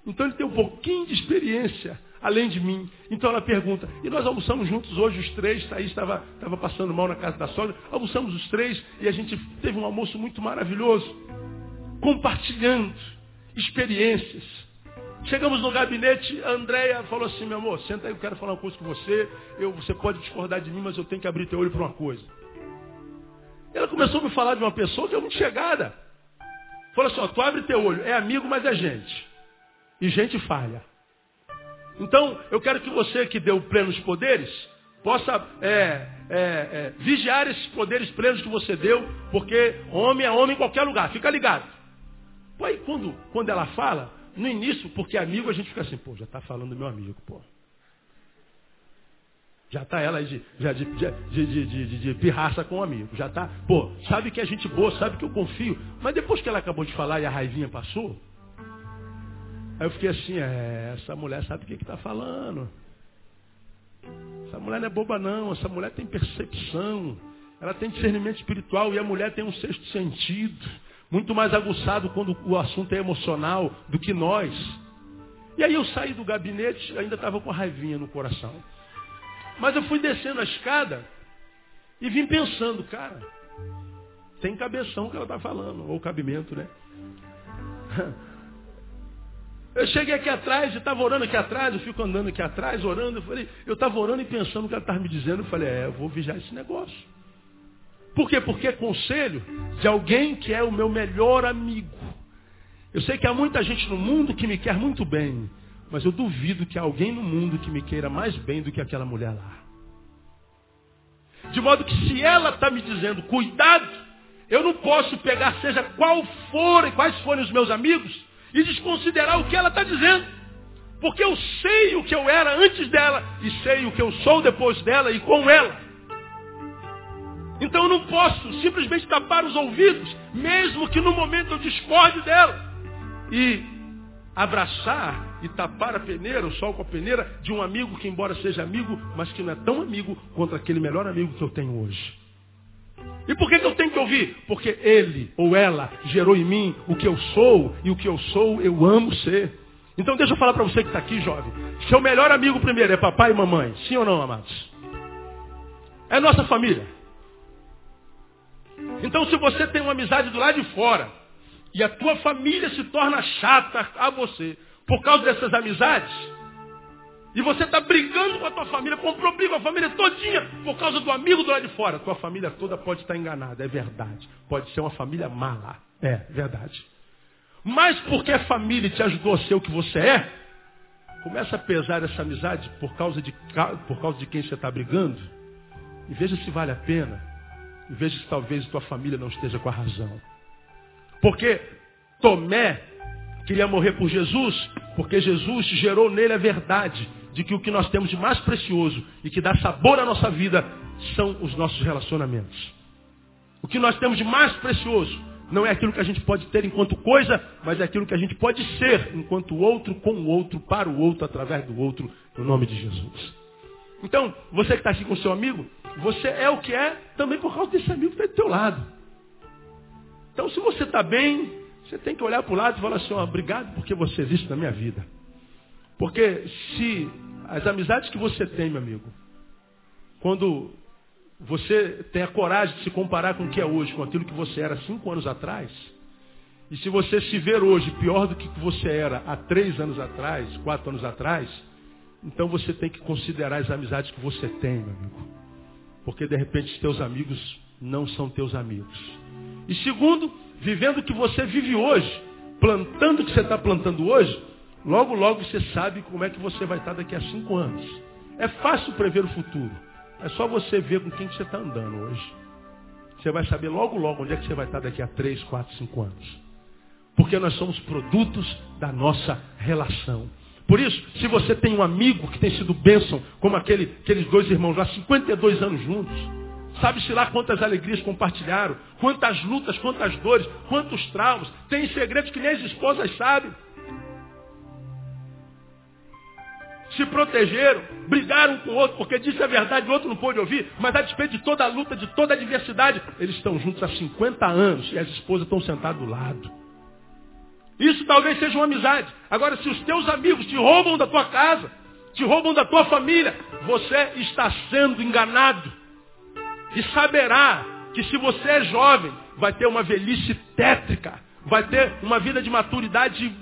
Então ele tem um pouquinho de experiência além de mim. Então ela pergunta, e nós almoçamos juntos hoje, os três, Thaís estava, estava passando mal na casa da sogra, almoçamos os três e a gente teve um almoço muito maravilhoso, compartilhando experiências. Chegamos no gabinete, a Andréia falou assim, meu amor, senta aí, eu quero falar uma coisa com você, eu, você pode discordar de mim, mas eu tenho que abrir teu olho para uma coisa. Ela começou a me falar de uma pessoa que é muito chegada. Falou assim, ó, tu abre teu olho, é amigo, mas é gente. E gente falha. Então, eu quero que você que deu plenos poderes, possa é, é, é, vigiar esses poderes plenos que você deu, porque homem é homem em qualquer lugar, fica ligado. Pô, aí quando, quando ela fala, no início, porque amigo, a gente fica assim, pô, já está falando do meu amigo, pô. Já está ela aí de, de, de, de, de, pirraça com o amigo. Já está, pô, sabe que é gente boa, sabe que eu confio. Mas depois que ela acabou de falar e a raivinha passou, Aí eu fiquei assim, é, essa mulher sabe o que está falando. Essa mulher não é boba não, essa mulher tem percepção, ela tem discernimento espiritual e a mulher tem um sexto sentido, muito mais aguçado quando o assunto é emocional do que nós. E aí eu saí do gabinete, ainda estava com a raivinha no coração. Mas eu fui descendo a escada e vim pensando, cara, tem cabeção que ela está falando, ou cabimento, né? Eu cheguei aqui atrás, eu estava orando aqui atrás, eu fico andando aqui atrás, orando. Eu falei, eu estava orando e pensando o que ela estava me dizendo. Eu falei, é, eu vou vigiar esse negócio. Por quê? Porque é conselho de alguém que é o meu melhor amigo. Eu sei que há muita gente no mundo que me quer muito bem, mas eu duvido que há alguém no mundo que me queira mais bem do que aquela mulher lá. De modo que se ela está me dizendo, cuidado, eu não posso pegar, seja qual for, quais forem os meus amigos, e desconsiderar o que ela está dizendo. Porque eu sei o que eu era antes dela e sei o que eu sou depois dela e com ela. Então eu não posso simplesmente tapar os ouvidos, mesmo que no momento eu discorde dela. E abraçar e tapar a peneira, o sol com a peneira, de um amigo que, embora seja amigo, mas que não é tão amigo quanto aquele melhor amigo que eu tenho hoje. E por que, que eu tenho que ouvir? Porque ele ou ela gerou em mim o que eu sou, e o que eu sou eu amo ser. Então deixa eu falar para você que está aqui, jovem. Seu melhor amigo primeiro é papai e mamãe. Sim ou não, amados? É nossa família. Então se você tem uma amizade do lado de fora, e a tua família se torna chata a você, por causa dessas amizades, e você está brigando com a tua família, comprou briga com a família todinha por causa do amigo do lado de fora. Tua família toda pode estar enganada, é verdade. Pode ser uma família mala, é verdade. Mas porque a família te ajudou a ser o que você é, começa a pesar essa amizade por causa de, por causa de quem você está brigando. E veja se vale a pena. E veja se talvez tua família não esteja com a razão. Porque Tomé queria morrer por Jesus, porque Jesus gerou nele a verdade de que o que nós temos de mais precioso e que dá sabor à nossa vida são os nossos relacionamentos. O que nós temos de mais precioso não é aquilo que a gente pode ter enquanto coisa, mas é aquilo que a gente pode ser enquanto outro, com o outro, para o outro, através do outro, no nome de Jesus. Então, você que está aqui com seu amigo, você é o que é também por causa desse amigo que está do teu lado. Então, se você está bem, você tem que olhar para o lado e falar assim, ó, obrigado porque você existe na minha vida. Porque se as amizades que você tem, meu amigo, quando você tem a coragem de se comparar com o que é hoje, com aquilo que você era cinco anos atrás, e se você se ver hoje pior do que você era há três anos atrás, quatro anos atrás, então você tem que considerar as amizades que você tem, meu amigo. Porque de repente os teus amigos não são teus amigos. E segundo, vivendo o que você vive hoje, plantando o que você está plantando hoje, Logo, logo você sabe como é que você vai estar daqui a cinco anos. É fácil prever o futuro. É só você ver com quem que você está andando hoje. Você vai saber logo, logo onde é que você vai estar daqui a três, quatro, cinco anos. Porque nós somos produtos da nossa relação. Por isso, se você tem um amigo que tem sido bênção, como aquele, aqueles dois irmãos lá, 52 anos juntos, sabe-se lá quantas alegrias compartilharam, quantas lutas, quantas dores, quantos traumas, tem segredos que nem as esposas sabem. Se protegeram, brigaram com o outro, porque disse a verdade, o outro não pôde ouvir, mas a despeito de toda a luta, de toda a adversidade, eles estão juntos há 50 anos e as esposas estão sentadas do lado. Isso talvez seja uma amizade. Agora, se os teus amigos te roubam da tua casa, te roubam da tua família, você está sendo enganado. E saberá que se você é jovem, vai ter uma velhice tétrica, vai ter uma vida de maturidade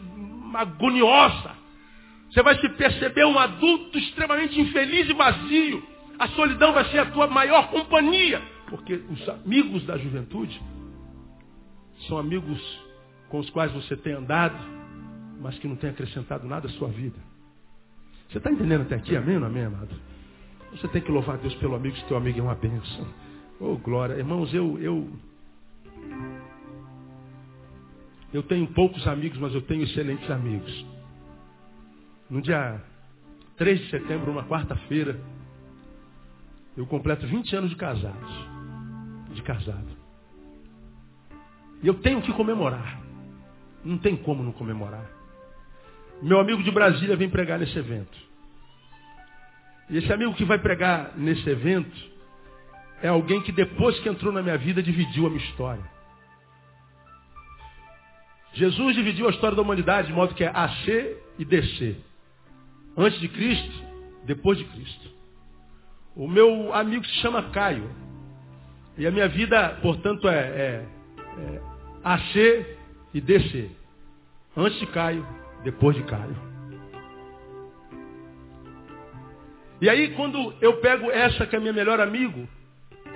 agoniosa. Você vai se perceber um adulto extremamente infeliz e vazio. A solidão vai ser a tua maior companhia. Porque os amigos da juventude são amigos com os quais você tem andado, mas que não tem acrescentado nada à sua vida. Você está entendendo até aqui? Amém ou amém, amado? Você tem que louvar Deus pelo amigo, que teu amigo é uma bênção. Oh, glória. Irmãos, eu, eu, eu tenho poucos amigos, mas eu tenho excelentes amigos. No dia 3 de setembro, uma quarta-feira, eu completo 20 anos de casados. De casado. E eu tenho que comemorar. Não tem como não comemorar. Meu amigo de Brasília vem pregar nesse evento. E esse amigo que vai pregar nesse evento é alguém que depois que entrou na minha vida dividiu a minha história. Jesus dividiu a história da humanidade de modo que é AC e DC. Antes de Cristo, depois de Cristo. O meu amigo se chama Caio. E a minha vida, portanto, é, é, é AC e DC. Antes de Caio, depois de Caio. E aí, quando eu pego essa que é minha melhor amigo,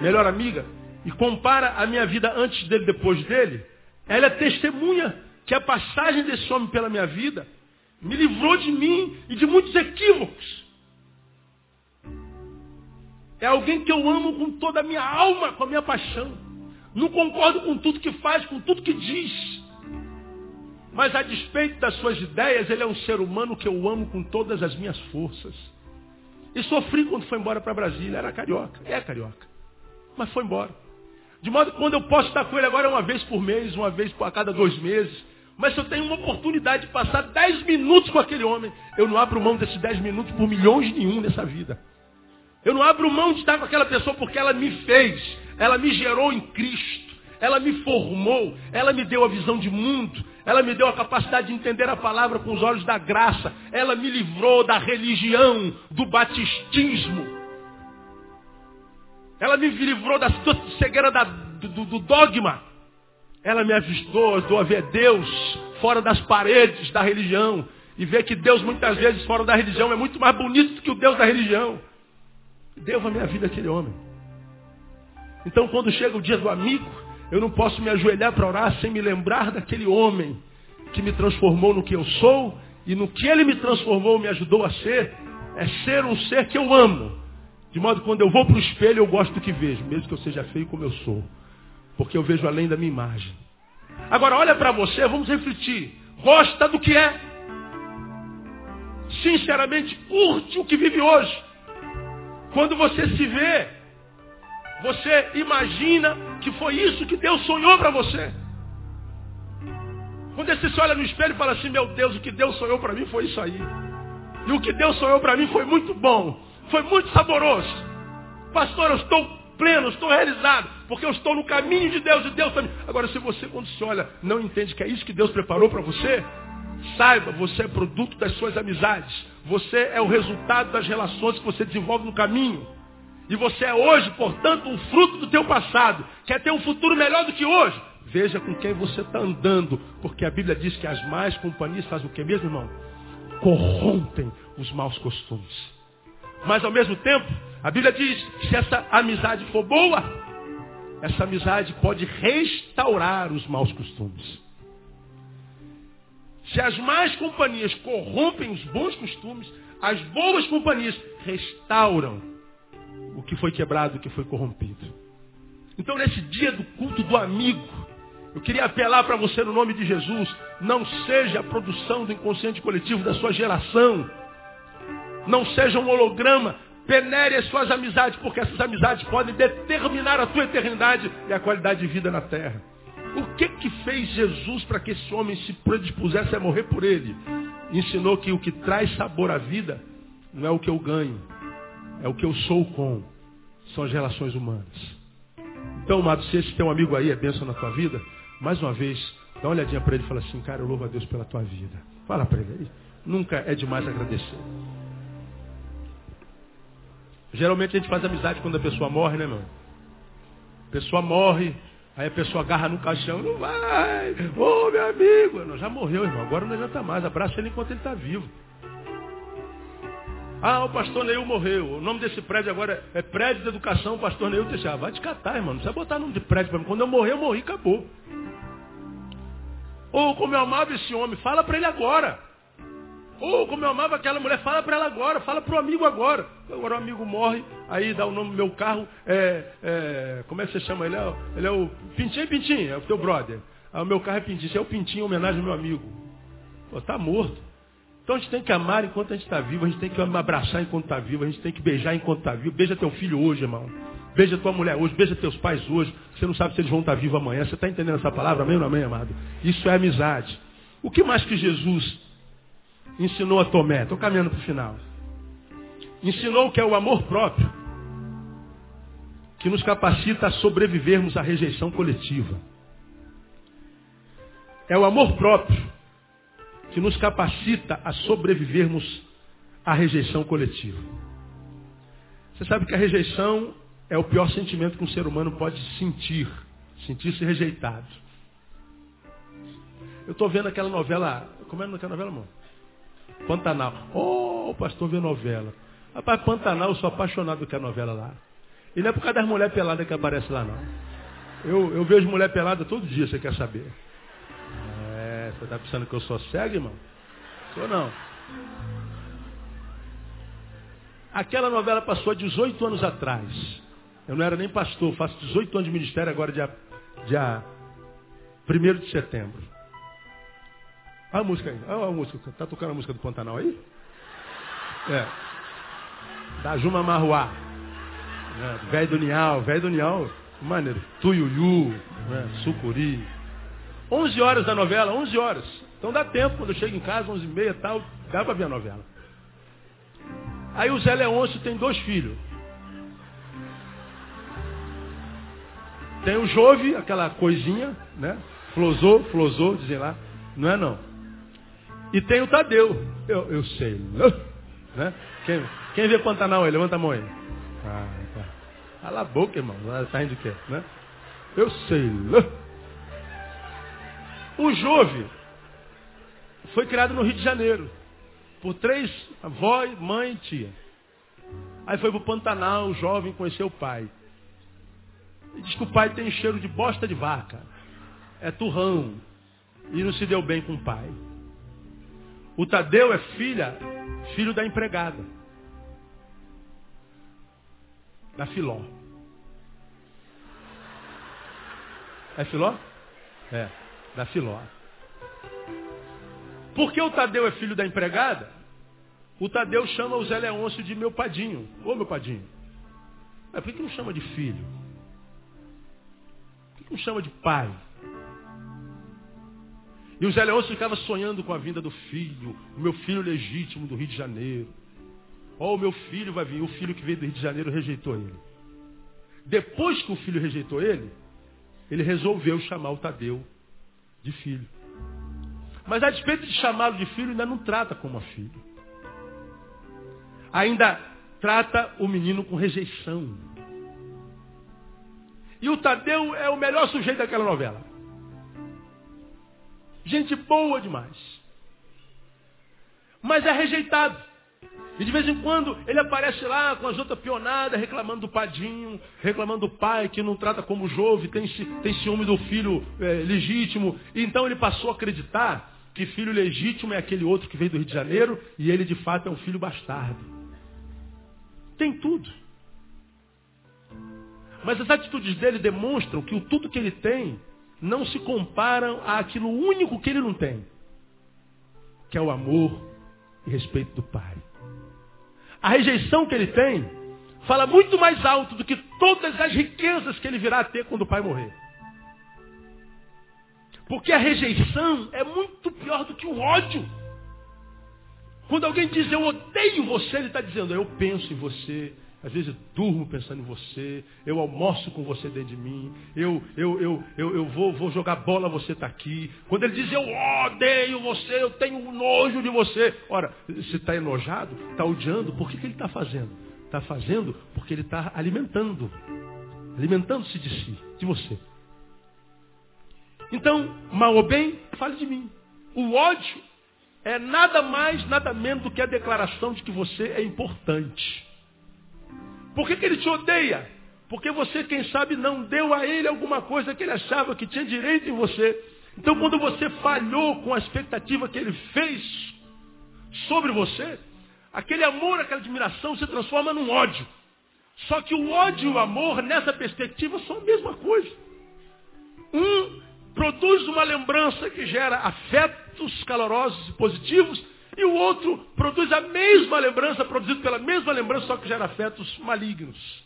melhor amiga, e compara a minha vida antes dele, depois dele, ela é testemunha que a passagem desse homem pela minha vida me livrou de mim e de muitos equívocos. É alguém que eu amo com toda a minha alma, com a minha paixão. Não concordo com tudo que faz, com tudo que diz. Mas a despeito das suas ideias, ele é um ser humano que eu amo com todas as minhas forças. E sofri quando foi embora para Brasília. Era carioca, é carioca. Mas foi embora. De modo que quando eu posso estar com ele agora é uma vez por mês, uma vez a cada dois meses. Mas se eu tenho uma oportunidade de passar dez minutos com aquele homem, eu não abro mão desses dez minutos por milhões nenhum nessa vida. Eu não abro mão de estar com aquela pessoa porque ela me fez, ela me gerou em Cristo, ela me formou, ela me deu a visão de mundo, ela me deu a capacidade de entender a palavra com os olhos da graça, ela me livrou da religião, do batistismo, ela me livrou da cegueira da, do, do dogma. Ela me ajustou, ajudou a ver Deus fora das paredes da religião. E ver que Deus muitas vezes fora da religião é muito mais bonito que o Deus da religião. Deu a minha vida aquele homem. Então quando chega o dia do amigo, eu não posso me ajoelhar para orar sem me lembrar daquele homem que me transformou no que eu sou e no que ele me transformou, me ajudou a ser, é ser um ser que eu amo. De modo que quando eu vou para o espelho, eu gosto do que vejo, mesmo que eu seja feio como eu sou. Porque eu vejo além da minha imagem. Agora, olha para você, vamos refletir. Gosta do que é. Sinceramente, curte o que vive hoje. Quando você se vê, você imagina que foi isso que Deus sonhou para você. Quando você se olha no espelho e fala assim, meu Deus, o que Deus sonhou para mim foi isso aí. E o que Deus sonhou para mim foi muito bom. Foi muito saboroso. Pastor, eu estou pleno, estou realizado, porque eu estou no caminho de Deus e Deus também. Agora, se você, quando se olha, não entende que é isso que Deus preparou para você, saiba, você é produto das suas amizades. Você é o resultado das relações que você desenvolve no caminho. E você é hoje, portanto, um fruto do teu passado. Quer ter um futuro melhor do que hoje? Veja com quem você está andando, porque a Bíblia diz que as más companhias fazem o que mesmo, irmão? Corrompem os maus costumes. Mas ao mesmo tempo, a Bíblia diz que se essa amizade for boa, essa amizade pode restaurar os maus costumes. Se as más companhias corrompem os bons costumes, as boas companhias restauram o que foi quebrado, o que foi corrompido. Então, nesse dia do culto do amigo, eu queria apelar para você no nome de Jesus, não seja a produção do inconsciente coletivo da sua geração não seja um holograma. Penere as suas amizades, porque essas amizades podem determinar a tua eternidade e a qualidade de vida na terra. O que que fez Jesus para que esse homem se predispusesse a morrer por ele? Ensinou que o que traz sabor à vida não é o que eu ganho, é o que eu sou com. São as relações humanas. Então, amado, se esse teu amigo aí é bênção na tua vida, mais uma vez, dá uma olhadinha para ele e fala assim, cara, eu louvo a Deus pela tua vida. Fala para ele aí. Nunca é demais agradecer. Geralmente a gente faz amizade quando a pessoa morre, né, meu? A pessoa morre, aí a pessoa agarra no caixão, não vai, ô oh, meu amigo. Não, já morreu, irmão, agora não adianta mais, abraça ele enquanto ele está vivo. Ah, o pastor Neil morreu. O nome desse prédio agora é prédio de educação, pastor Neil Teixeira. Vai te catar, irmão. Não precisa botar nome de prédio para mim. Quando eu morrer, eu morri, acabou. Ou como eu amava esse homem, fala para ele agora. Ou como eu amava aquela mulher, fala para ela agora, fala para o amigo agora. Agora o amigo morre, aí dá o nome do meu carro, é, é, como é que você chama ele? É, ele é o Pintinho Pintinho, é o teu brother. Ah, o meu carro é Pintinho, esse é o Pintinho, homenagem ao meu amigo. Pô, tá morto. Então a gente tem que amar enquanto a gente está vivo, a gente tem que abraçar enquanto está vivo, a gente tem que beijar enquanto está vivo. Beija teu filho hoje, irmão. Beija tua mulher hoje, beija teus pais hoje. Você não sabe se eles vão estar vivos amanhã. Você está entendendo essa palavra? Amém ou amém, amado? Isso é amizade. O que mais que Jesus ensinou a Tomé? Estou caminhando para o final. Ensinou que é o amor próprio que nos capacita a sobrevivermos à rejeição coletiva. É o amor próprio que nos capacita a sobrevivermos à rejeição coletiva. Você sabe que a rejeição é o pior sentimento que um ser humano pode sentir, sentir-se rejeitado. Eu estou vendo aquela novela, como é aquela novela, amor? Pantanal. Oh, o pastor vê novela. Rapaz, Pantanal, eu sou apaixonado com a novela lá. E não é por causa das mulheres peladas que aparece lá, não. Eu, eu vejo mulher pelada todo dia, você quer saber. Você está pensando que eu sou cego, irmão? Sou não. Aquela novela passou há 18 anos atrás. Eu não era nem pastor, faço 18 anos de ministério agora, dia, dia 1 de setembro. Olha a música aí. Olha a música. Tá tocando a música do Pantanal aí? É. Da Juma Marruá. É, velho do Nial. Velho do Nial. Maneiro. Tuiuiu. É, sucuri. 11 horas da novela, 11 horas. Então dá tempo, quando eu chego em casa, 11 e meia tal, dá para ver a novela. Aí o Zé Leôncio tem dois filhos. Tem o Jove, aquela coisinha, né? Flosou, flosou, dizem lá. Não é não. E tem o Tadeu. Eu, eu sei. Né? Quem, quem vê Pantanal aí? Levanta a mão aí. Ah, tá. Cala a boca, irmão. Tá indo o quê? Né? Eu sei. O Jove foi criado no Rio de Janeiro. Por três, avó, mãe e tia. Aí foi pro Pantanal, o jovem conheceu o pai. E diz que o pai tem cheiro de bosta de vaca. É turrão. E não se deu bem com o pai. O Tadeu é filha, filho da empregada. Da Filó. É Filó? É da Filó. Porque o Tadeu é filho da empregada, o Tadeu chama o Zé Leôncio de meu padinho. Ô meu padinho. Mas por que não chama de filho? Por que não chama de pai? E o Zé Leôncio ficava sonhando com a vinda do filho, o meu filho legítimo do Rio de Janeiro. Ó, oh, o meu filho vai vir. O filho que veio do Rio de Janeiro rejeitou ele. Depois que o filho rejeitou ele, ele resolveu chamar o Tadeu de filho. Mas a despeito de chamá-lo de filho, ainda não trata como a filho. Ainda trata o menino com rejeição. E o Tadeu é o melhor sujeito daquela novela. Gente boa demais. Mas é rejeitado. E de vez em quando ele aparece lá com as outras pionadas, reclamando do padinho, reclamando do pai que não trata como jovem, tem, tem ciúme do filho é, legítimo. E então ele passou a acreditar que filho legítimo é aquele outro que veio do Rio de Janeiro e ele de fato é um filho bastardo. Tem tudo. Mas as atitudes dele demonstram que o tudo que ele tem não se comparam àquilo único que ele não tem, que é o amor e respeito do pai a rejeição que ele tem fala muito mais alto do que todas as riquezas que ele virá a ter quando o pai morrer. Porque a rejeição é muito pior do que o ódio. Quando alguém diz eu odeio você, ele está dizendo eu penso em você, às vezes eu durmo pensando em você, eu almoço com você dentro de mim, eu, eu, eu, eu, eu vou, vou jogar bola, você está aqui. Quando ele diz eu odeio você, eu tenho nojo de você. Ora, se está enojado, está odiando, por que, que ele está fazendo? Está fazendo porque ele está alimentando. Alimentando-se de si, de você. Então, mal ou bem, fale de mim. O ódio é nada mais, nada menos do que a declaração de que você é importante. Por que, que ele te odeia? Porque você, quem sabe, não deu a ele alguma coisa que ele achava que tinha direito em você. Então, quando você falhou com a expectativa que ele fez sobre você, aquele amor, aquela admiração se transforma num ódio. Só que o ódio e o amor, nessa perspectiva, são a mesma coisa. Um produz uma lembrança que gera afetos calorosos e positivos, e o outro produz a mesma lembrança, produzido pela mesma lembrança, só que gera afetos malignos.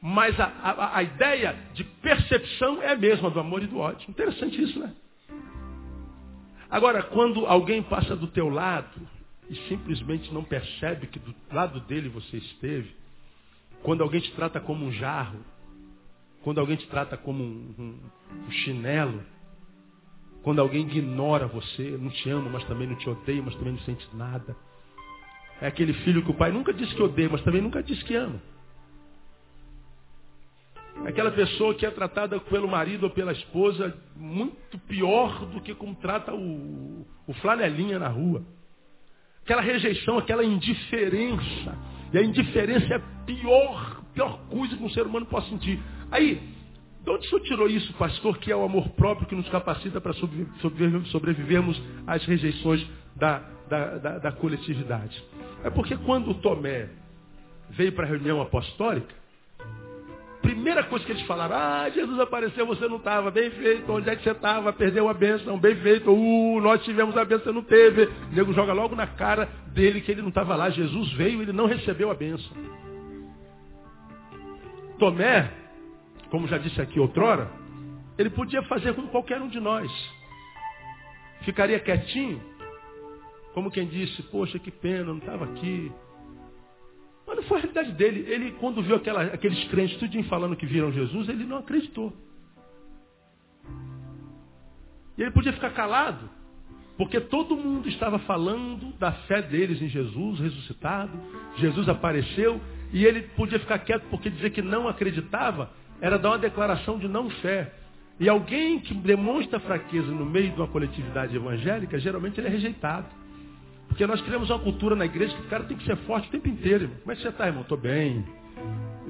Mas a, a, a ideia de percepção é a mesma do amor e do ódio. Interessante isso, né? Agora, quando alguém passa do teu lado e simplesmente não percebe que do lado dele você esteve, quando alguém te trata como um jarro, quando alguém te trata como um, um, um chinelo, quando alguém ignora você, não te ama, mas também não te odeia, mas também não sente nada. É aquele filho que o pai nunca disse que odeia, mas também nunca disse que ama. É aquela pessoa que é tratada pelo marido ou pela esposa muito pior do que como trata o, o flanelinha na rua. Aquela rejeição, aquela indiferença. E a indiferença é a pior, pior coisa que um ser humano pode sentir. Aí, de onde o senhor tirou isso, pastor, que é o amor próprio que nos capacita para sobrevivermos às rejeições da, da, da, da coletividade? É porque quando o Tomé veio para a reunião apostólica, primeira coisa que eles falaram, ah, Jesus apareceu, você não estava, bem feito, onde é que você estava? Perdeu a bênção, bem feito, uh, nós tivemos a bênção, não teve. O nego joga logo na cara dele que ele não estava lá, Jesus veio, ele não recebeu a bênção. Tomé como já disse aqui outrora, ele podia fazer como qualquer um de nós. Ficaria quietinho, como quem disse, poxa, que pena, não estava aqui. Mas não foi a realidade dele. Ele, quando viu aquela, aqueles crentes tudinho falando que viram Jesus, ele não acreditou. E ele podia ficar calado, porque todo mundo estava falando da fé deles em Jesus ressuscitado. Jesus apareceu e ele podia ficar quieto porque dizer que não acreditava era dar uma declaração de não fé. E alguém que demonstra fraqueza no meio de uma coletividade evangélica, geralmente ele é rejeitado. Porque nós criamos uma cultura na igreja que o cara tem que ser forte o tempo inteiro. Irmão. Como é que você está, irmão? Estou bem.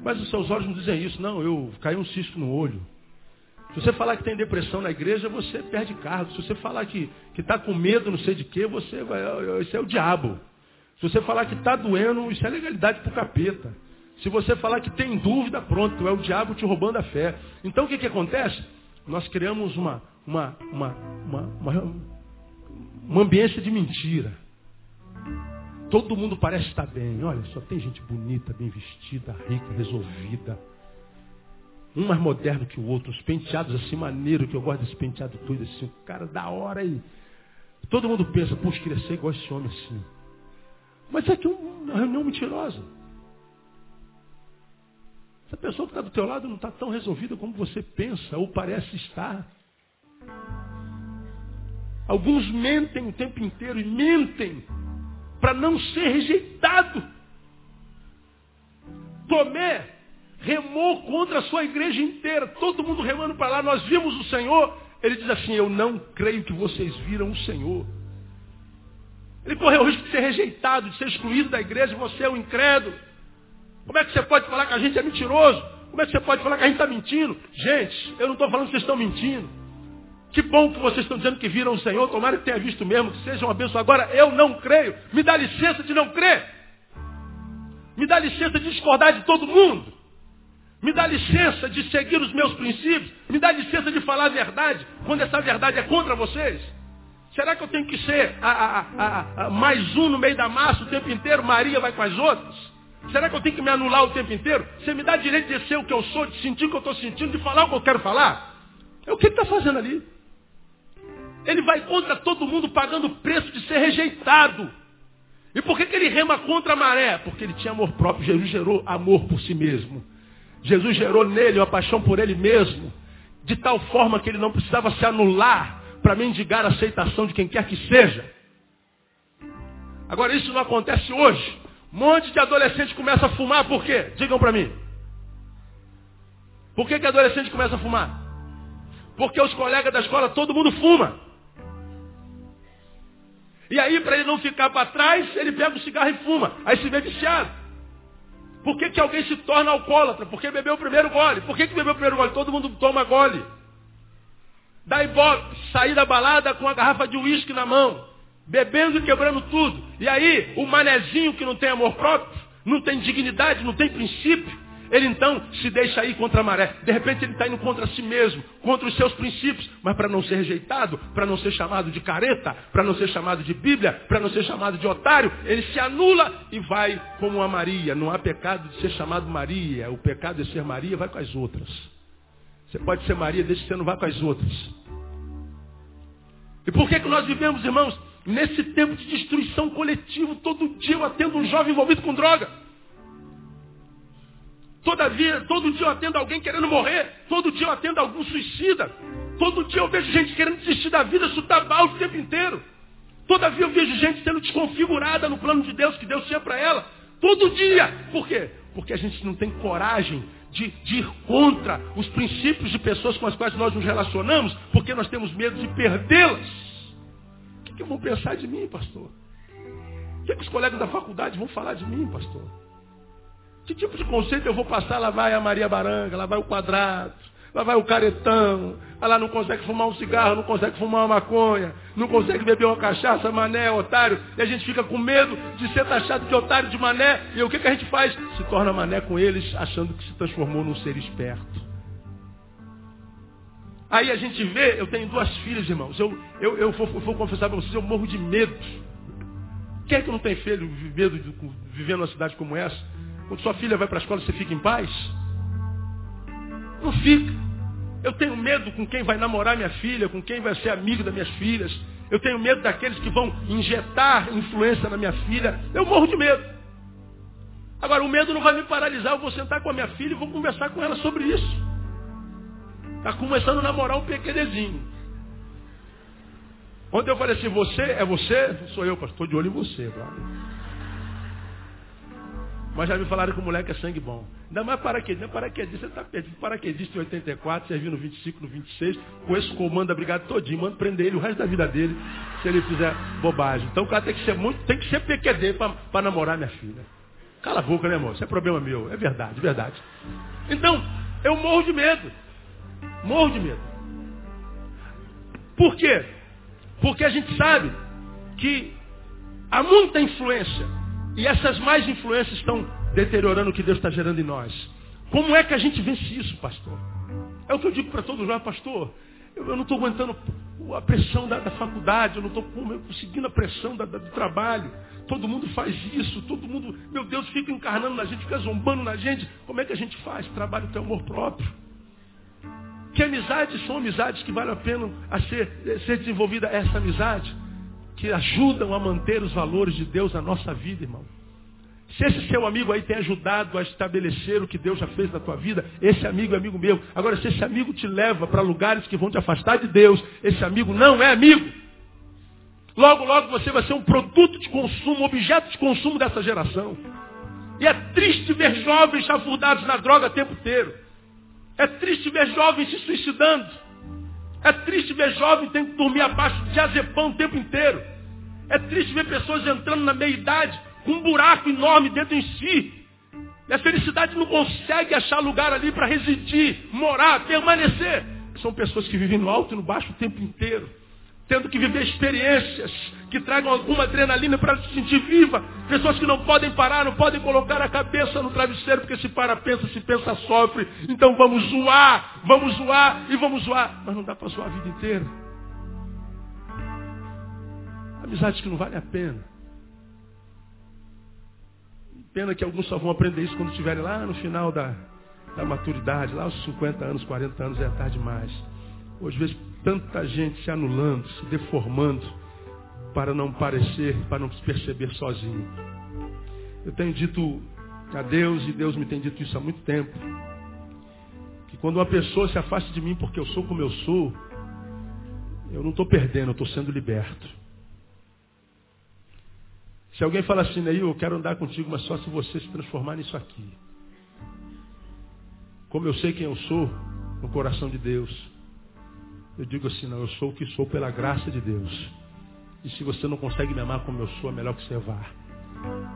Mas os seus olhos não dizem isso. Não, eu caí um cisco no olho. Se você falar que tem depressão na igreja, você perde cargo. Se você falar que está com medo, não sei de quê, você vai, isso é o diabo. Se você falar que está doendo, isso é legalidade para o capeta. Se você falar que tem dúvida, pronto, é o diabo te roubando a fé. Então o que, que acontece? Nós criamos uma, uma, uma, uma, uma, ambiência de mentira. Todo mundo parece estar bem. Olha, só tem gente bonita, bem vestida, rica, resolvida. Um mais moderno que o outro, os penteados assim, maneiro, que eu gosto desse penteado tudo assim, o cara da hora aí. Todo mundo pensa, puxa, queria ser igual esse homem assim. Mas é que uma reunião mentirosa. Essa pessoa que está do teu lado não está tão resolvida como você pensa ou parece estar. Alguns mentem o tempo inteiro e mentem para não ser rejeitado. Tomé remou contra a sua igreja inteira, todo mundo remando para lá, nós vimos o Senhor. Ele diz assim: Eu não creio que vocês viram o Senhor. Ele correu o risco de ser rejeitado, de ser excluído da igreja, você é um incrédulo. Como é que você pode falar que a gente é mentiroso? Como é que você pode falar que a gente está mentindo? Gente, eu não estou falando que vocês estão mentindo. Que bom que vocês estão dizendo que viram o Senhor. Tomara que tenha visto mesmo, que sejam abençoados. Agora, eu não creio. Me dá licença de não crer. Me dá licença de discordar de todo mundo. Me dá licença de seguir os meus princípios. Me dá licença de falar a verdade, quando essa verdade é contra vocês. Será que eu tenho que ser a, a, a, mais um no meio da massa o tempo inteiro? Maria vai com as outras? Será que eu tenho que me anular o tempo inteiro? Você me dá direito de ser o que eu sou, de sentir o que eu estou sentindo, de falar o que eu quero falar? É o que ele está fazendo ali. Ele vai contra todo mundo pagando o preço de ser rejeitado. E por que, que ele rema contra a maré? Porque ele tinha amor próprio. Jesus gerou amor por si mesmo. Jesus gerou nele uma paixão por ele mesmo. De tal forma que ele não precisava se anular para mendigar a aceitação de quem quer que seja. Agora, isso não acontece hoje. Um monte de adolescente começa a fumar, por quê? Digam para mim. Por que, que adolescente começa a fumar? Porque os colegas da escola, todo mundo fuma. E aí, para ele não ficar para trás, ele pega o cigarro e fuma. Aí se vê viciado. Por que, que alguém se torna alcoólatra? Porque bebeu o primeiro gole. Por que, que bebeu o primeiro gole? Todo mundo toma gole. Daí sair da balada com a garrafa de uísque na mão. Bebendo e quebrando tudo. E aí, o manezinho que não tem amor próprio, não tem dignidade, não tem princípio, ele então se deixa ir contra a maré. De repente ele está indo contra si mesmo, contra os seus princípios, mas para não ser rejeitado, para não ser chamado de careta, para não ser chamado de Bíblia, para não ser chamado de otário, ele se anula e vai como uma Maria. Não há pecado de ser chamado Maria. O pecado de ser Maria vai com as outras. Você pode ser Maria desde que você não vá com as outras. E por que, que nós vivemos, irmãos, nesse tempo de destruição coletiva? Todo dia eu atendo um jovem envolvido com droga. Todavia, todo dia eu atendo alguém querendo morrer. Todo dia eu atendo algum suicida. Todo dia eu vejo gente querendo desistir da vida, chutar balde o tempo inteiro. Todavia eu vejo gente sendo desconfigurada no plano de Deus que Deus tinha para ela. Todo dia. Por quê? Porque a gente não tem coragem de, de, ir contra os princípios de pessoas com as quais nós nos relacionamos, porque nós temos medo de perdê-las. Que, vão pensar de mim, pastor? O que, que os colegas da faculdade vão falar de mim, pastor? Que tipo de conceito eu vou passar? Lá vai a Maria Baranga, lá vai o quadrado, lá vai o caretão, lá não consegue fumar um cigarro, não consegue fumar uma maconha, não consegue beber uma cachaça, mané, otário, e a gente fica com medo de ser taxado de otário de mané, e o que, que a gente faz? Se torna mané com eles, achando que se transformou num ser esperto. Aí a gente vê, eu tenho duas filhas, irmãos, eu, eu, eu vou, vou confessar para vocês, eu morro de medo. Quem é que não tem filho, medo de viver numa cidade como essa? Quando sua filha vai para a escola, você fica em paz? Não fica. Eu tenho medo com quem vai namorar minha filha, com quem vai ser amigo das minhas filhas. Eu tenho medo daqueles que vão injetar influência na minha filha. Eu morro de medo. Agora, o medo não vai me paralisar. Eu vou sentar com a minha filha e vou conversar com ela sobre isso. Está começando a namorar um pequenezinho. Ontem eu falei assim, você é você? Sou eu, pastor. Estou de olho em você, brother. Mas já me falaram que o moleque é sangue bom. Ainda mais paraquedista. Paraquedista, você está perdido. Paraquedista em 84, servindo no 25, no 26, com esse comando da brigada todinho. Manda prender ele o resto da vida dele, se ele fizer bobagem. Então o cara tem que ser muito, tem que ser PQD para namorar minha filha. Cala a boca, né, irmão? Isso é problema meu. É verdade, verdade. Então, eu morro de medo. Morro de medo. Por quê? Porque a gente sabe que há muita influência e essas mais influências estão deteriorando o que Deus está gerando em nós. Como é que a gente vence isso, pastor? É o que eu digo para todos nós, pastor. Eu, eu não estou aguentando a pressão da, da faculdade, eu não estou conseguindo a pressão da, da, do trabalho. Todo mundo faz isso, todo mundo, meu Deus, fica encarnando na gente, fica zombando na gente. Como é que a gente faz? Trabalho tem amor próprio. Que amizades são amizades que valem a pena a ser, ser desenvolvida essa amizade? que ajudam a manter os valores de Deus na nossa vida, irmão. Se esse seu amigo aí tem ajudado a estabelecer o que Deus já fez na tua vida, esse amigo é amigo meu. Agora, se esse amigo te leva para lugares que vão te afastar de Deus, esse amigo não é amigo. Logo, logo você vai ser um produto de consumo, objeto de consumo dessa geração. E é triste ver jovens chafurdados na droga o tempo inteiro. É triste ver jovens se suicidando. É triste ver jovem tendo que dormir abaixo de azepão o tempo inteiro. É triste ver pessoas entrando na meia-idade com um buraco enorme dentro em si. E a felicidade não consegue achar lugar ali para residir, morar, permanecer. São pessoas que vivem no alto e no baixo o tempo inteiro tendo que viver experiências que tragam alguma adrenalina para se sentir viva. Pessoas que não podem parar, não podem colocar a cabeça no travesseiro, porque se para, pensa, se pensa, sofre. Então vamos zoar, vamos zoar e vamos zoar. Mas não dá para zoar a vida inteira. Amizades que não valem a pena. Pena que alguns só vão aprender isso quando estiverem lá no final da, da maturidade, lá aos 50 anos, 40 anos, é tarde demais. Hoje vejo tanta gente se anulando, se deformando, para não parecer, para não se perceber sozinho. Eu tenho dito a Deus, e Deus me tem dito isso há muito tempo, que quando uma pessoa se afasta de mim porque eu sou como eu sou, eu não estou perdendo, eu estou sendo liberto. Se alguém fala assim, eu quero andar contigo, mas só se você se transformar nisso aqui. Como eu sei quem eu sou no coração de Deus, eu digo assim, não, eu sou o que sou pela graça de Deus. E se você não consegue me amar como eu sou, é melhor que você vá.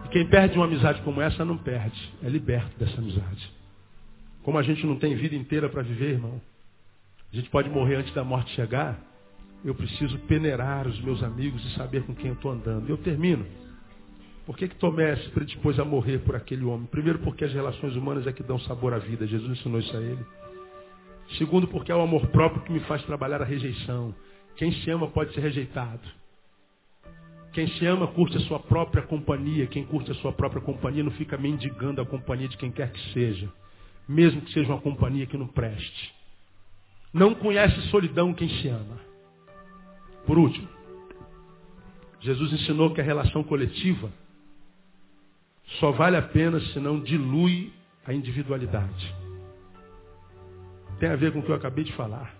E quem perde uma amizade como essa não perde, é liberto dessa amizade. Como a gente não tem vida inteira para viver, irmão, a gente pode morrer antes da morte chegar. Eu preciso peneirar os meus amigos e saber com quem eu estou andando. E eu termino. Por que, que Tomé se predispôs a morrer por aquele homem? Primeiro, porque as relações humanas é que dão sabor à vida. Jesus ensinou isso a ele. Segundo, porque é o amor próprio que me faz trabalhar a rejeição. Quem se ama pode ser rejeitado. Quem se ama curte a sua própria companhia. Quem curte a sua própria companhia não fica mendigando a companhia de quem quer que seja. Mesmo que seja uma companhia que não preste. Não conhece solidão quem se ama. Por último, Jesus ensinou que a relação coletiva só vale a pena se não dilui a individualidade. Tem a ver com o que eu acabei de falar.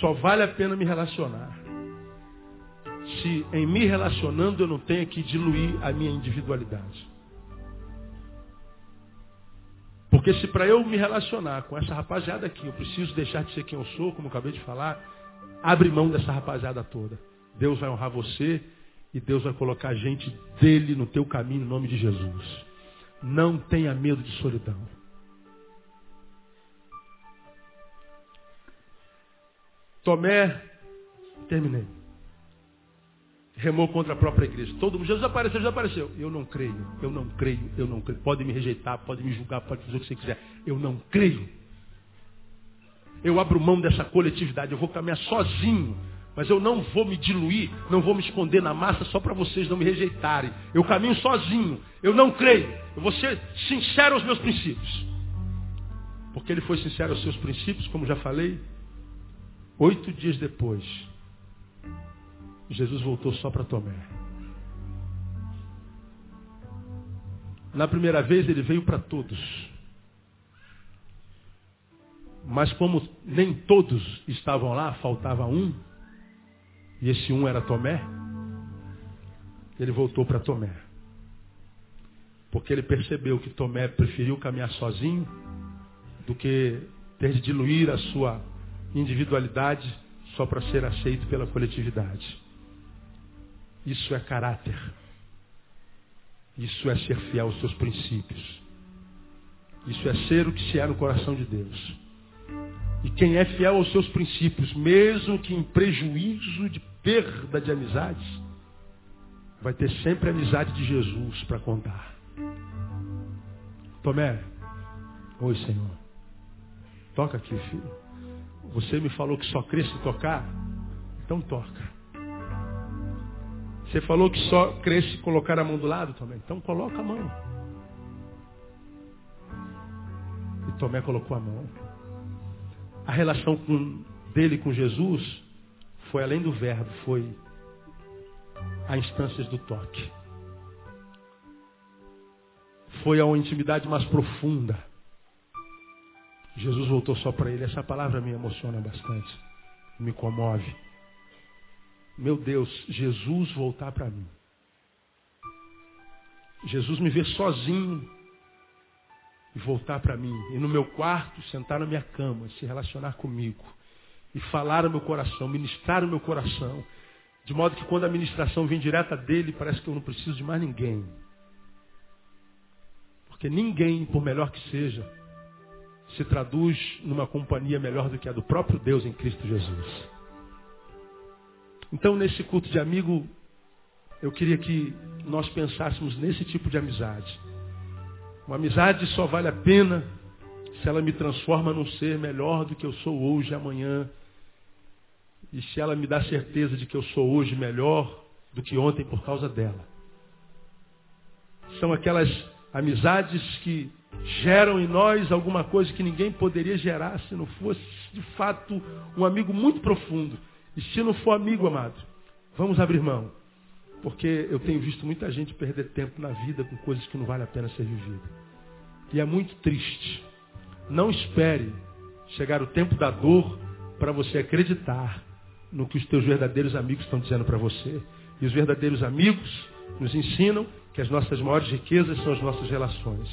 Só vale a pena me relacionar. Se em me relacionando eu não tenho que diluir a minha individualidade. Porque se para eu me relacionar com essa rapaziada aqui, eu preciso deixar de ser quem eu sou, como eu acabei de falar, abre mão dessa rapaziada toda. Deus vai honrar você e Deus vai colocar gente dele no teu caminho em nome de Jesus. Não tenha medo de solidão. Tomé, terminei. Remou contra a própria igreja. Todo mundo, Jesus apareceu, Jesus apareceu. Eu não creio, eu não creio, eu não creio. Pode me rejeitar, pode me julgar, pode fazer o que você quiser. Eu não creio. Eu abro mão dessa coletividade, eu vou caminhar sozinho mas eu não vou me diluir, não vou me esconder na massa só para vocês não me rejeitarem. Eu caminho sozinho. Eu não creio. Eu vou ser sincero aos meus princípios. Porque ele foi sincero aos seus princípios, como já falei. Oito dias depois, Jesus voltou só para Tomé. Na primeira vez ele veio para todos. Mas como nem todos estavam lá, faltava um, e esse um era Tomé, ele voltou para Tomé. Porque ele percebeu que Tomé preferiu caminhar sozinho do que ter de diluir a sua individualidade só para ser aceito pela coletividade. Isso é caráter. Isso é ser fiel aos seus princípios. Isso é ser o que se é no coração de Deus. E quem é fiel aos seus princípios, mesmo que em prejuízo de perda de amizades, vai ter sempre a amizade de Jesus para contar. Tomé, oi Senhor. Toca aqui, filho. Você me falou que só cresce tocar? Então toca. Você falou que só cresce colocar a mão do lado, Tomé? Então coloca a mão. E Tomé colocou a mão. A relação com, dele com Jesus foi além do verbo, foi a instâncias do toque. Foi a uma intimidade mais profunda. Jesus voltou só para ele. Essa palavra me emociona bastante, me comove. Meu Deus, Jesus voltar para mim. Jesus me ver sozinho e voltar para mim. E no meu quarto, sentar na minha cama, se relacionar comigo. E falar ao meu coração, ministrar o meu coração. De modo que quando a ministração vem direta dele, parece que eu não preciso de mais ninguém. Porque ninguém, por melhor que seja, se traduz numa companhia melhor do que a do próprio Deus em Cristo Jesus. Então, nesse culto de amigo, eu queria que nós pensássemos nesse tipo de amizade. Uma amizade só vale a pena se ela me transforma num ser melhor do que eu sou hoje e amanhã. E se ela me dá certeza de que eu sou hoje melhor do que ontem por causa dela. São aquelas amizades que geram em nós alguma coisa que ninguém poderia gerar se não fosse de fato um amigo muito profundo. E se não for amigo, amado, Vamos abrir mão. Porque eu tenho visto muita gente perder tempo na vida com coisas que não vale a pena ser vivida. E é muito triste. Não espere chegar o tempo da dor para você acreditar no que os teus verdadeiros amigos estão dizendo para você. E os verdadeiros amigos nos ensinam que as nossas maiores riquezas são as nossas relações.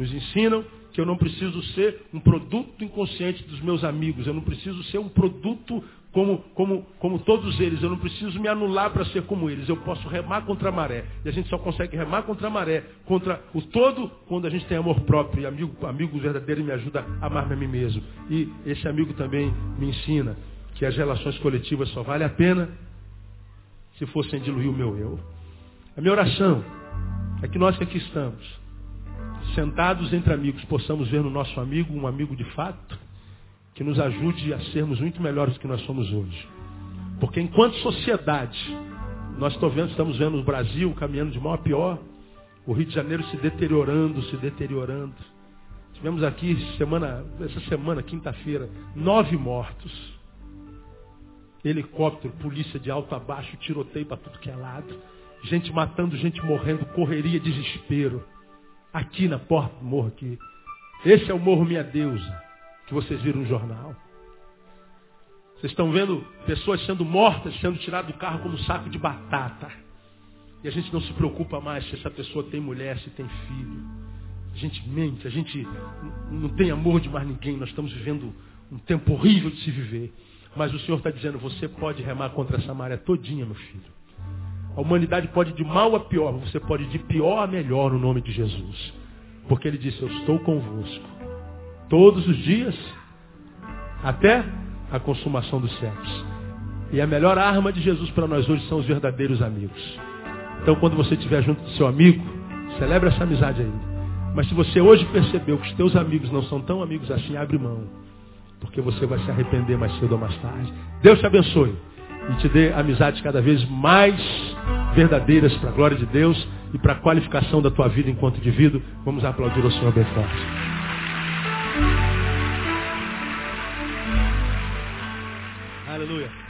Nos ensinam que eu não preciso ser um produto inconsciente dos meus amigos, eu não preciso ser um produto como, como, como todos eles, eu não preciso me anular para ser como eles, eu posso remar contra a maré. E a gente só consegue remar contra a maré, contra o todo, quando a gente tem amor próprio. E amigo, amigo verdadeiro me ajuda a amar-me a mim mesmo. E esse amigo também me ensina que as relações coletivas só valem a pena se fossem diluir o meu eu. A minha oração é que nós que aqui estamos, sentados entre amigos, possamos ver no nosso amigo um amigo de fato, que nos ajude a sermos muito melhores do que nós somos hoje. Porque enquanto sociedade, nós vendo, estamos vendo o Brasil caminhando de mal a pior, o Rio de Janeiro se deteriorando, se deteriorando. Tivemos aqui semana, essa semana, quinta-feira, nove mortos. Helicóptero, polícia de alto a baixo, tiroteio para tudo que é lado. Gente matando, gente morrendo, correria, desespero. Aqui na porta do morro aqui. Esse é o Morro Minha Deusa, que vocês viram no jornal. Vocês estão vendo pessoas sendo mortas, sendo tiradas do carro como um saco de batata. E a gente não se preocupa mais se essa pessoa tem mulher, se tem filho. A gente mente, a gente não tem amor de mais ninguém. Nós estamos vivendo um tempo horrível de se viver. Mas o Senhor está dizendo, você pode remar contra essa maré todinha, meu filho. A humanidade pode de mal a pior, você pode de pior a melhor no nome de Jesus. Porque ele disse, eu estou convosco. Todos os dias, até a consumação dos séculos. E a melhor arma de Jesus para nós hoje são os verdadeiros amigos. Então quando você estiver junto do seu amigo, celebre essa amizade aí. Mas se você hoje percebeu que os teus amigos não são tão amigos assim, abre mão. Porque você vai se arrepender mais cedo ou mais tarde. Deus te abençoe e te dê amizades cada vez mais verdadeiras para a glória de Deus e para a qualificação da tua vida enquanto indivíduo. Vamos aplaudir o Senhor bem forte. Aleluia.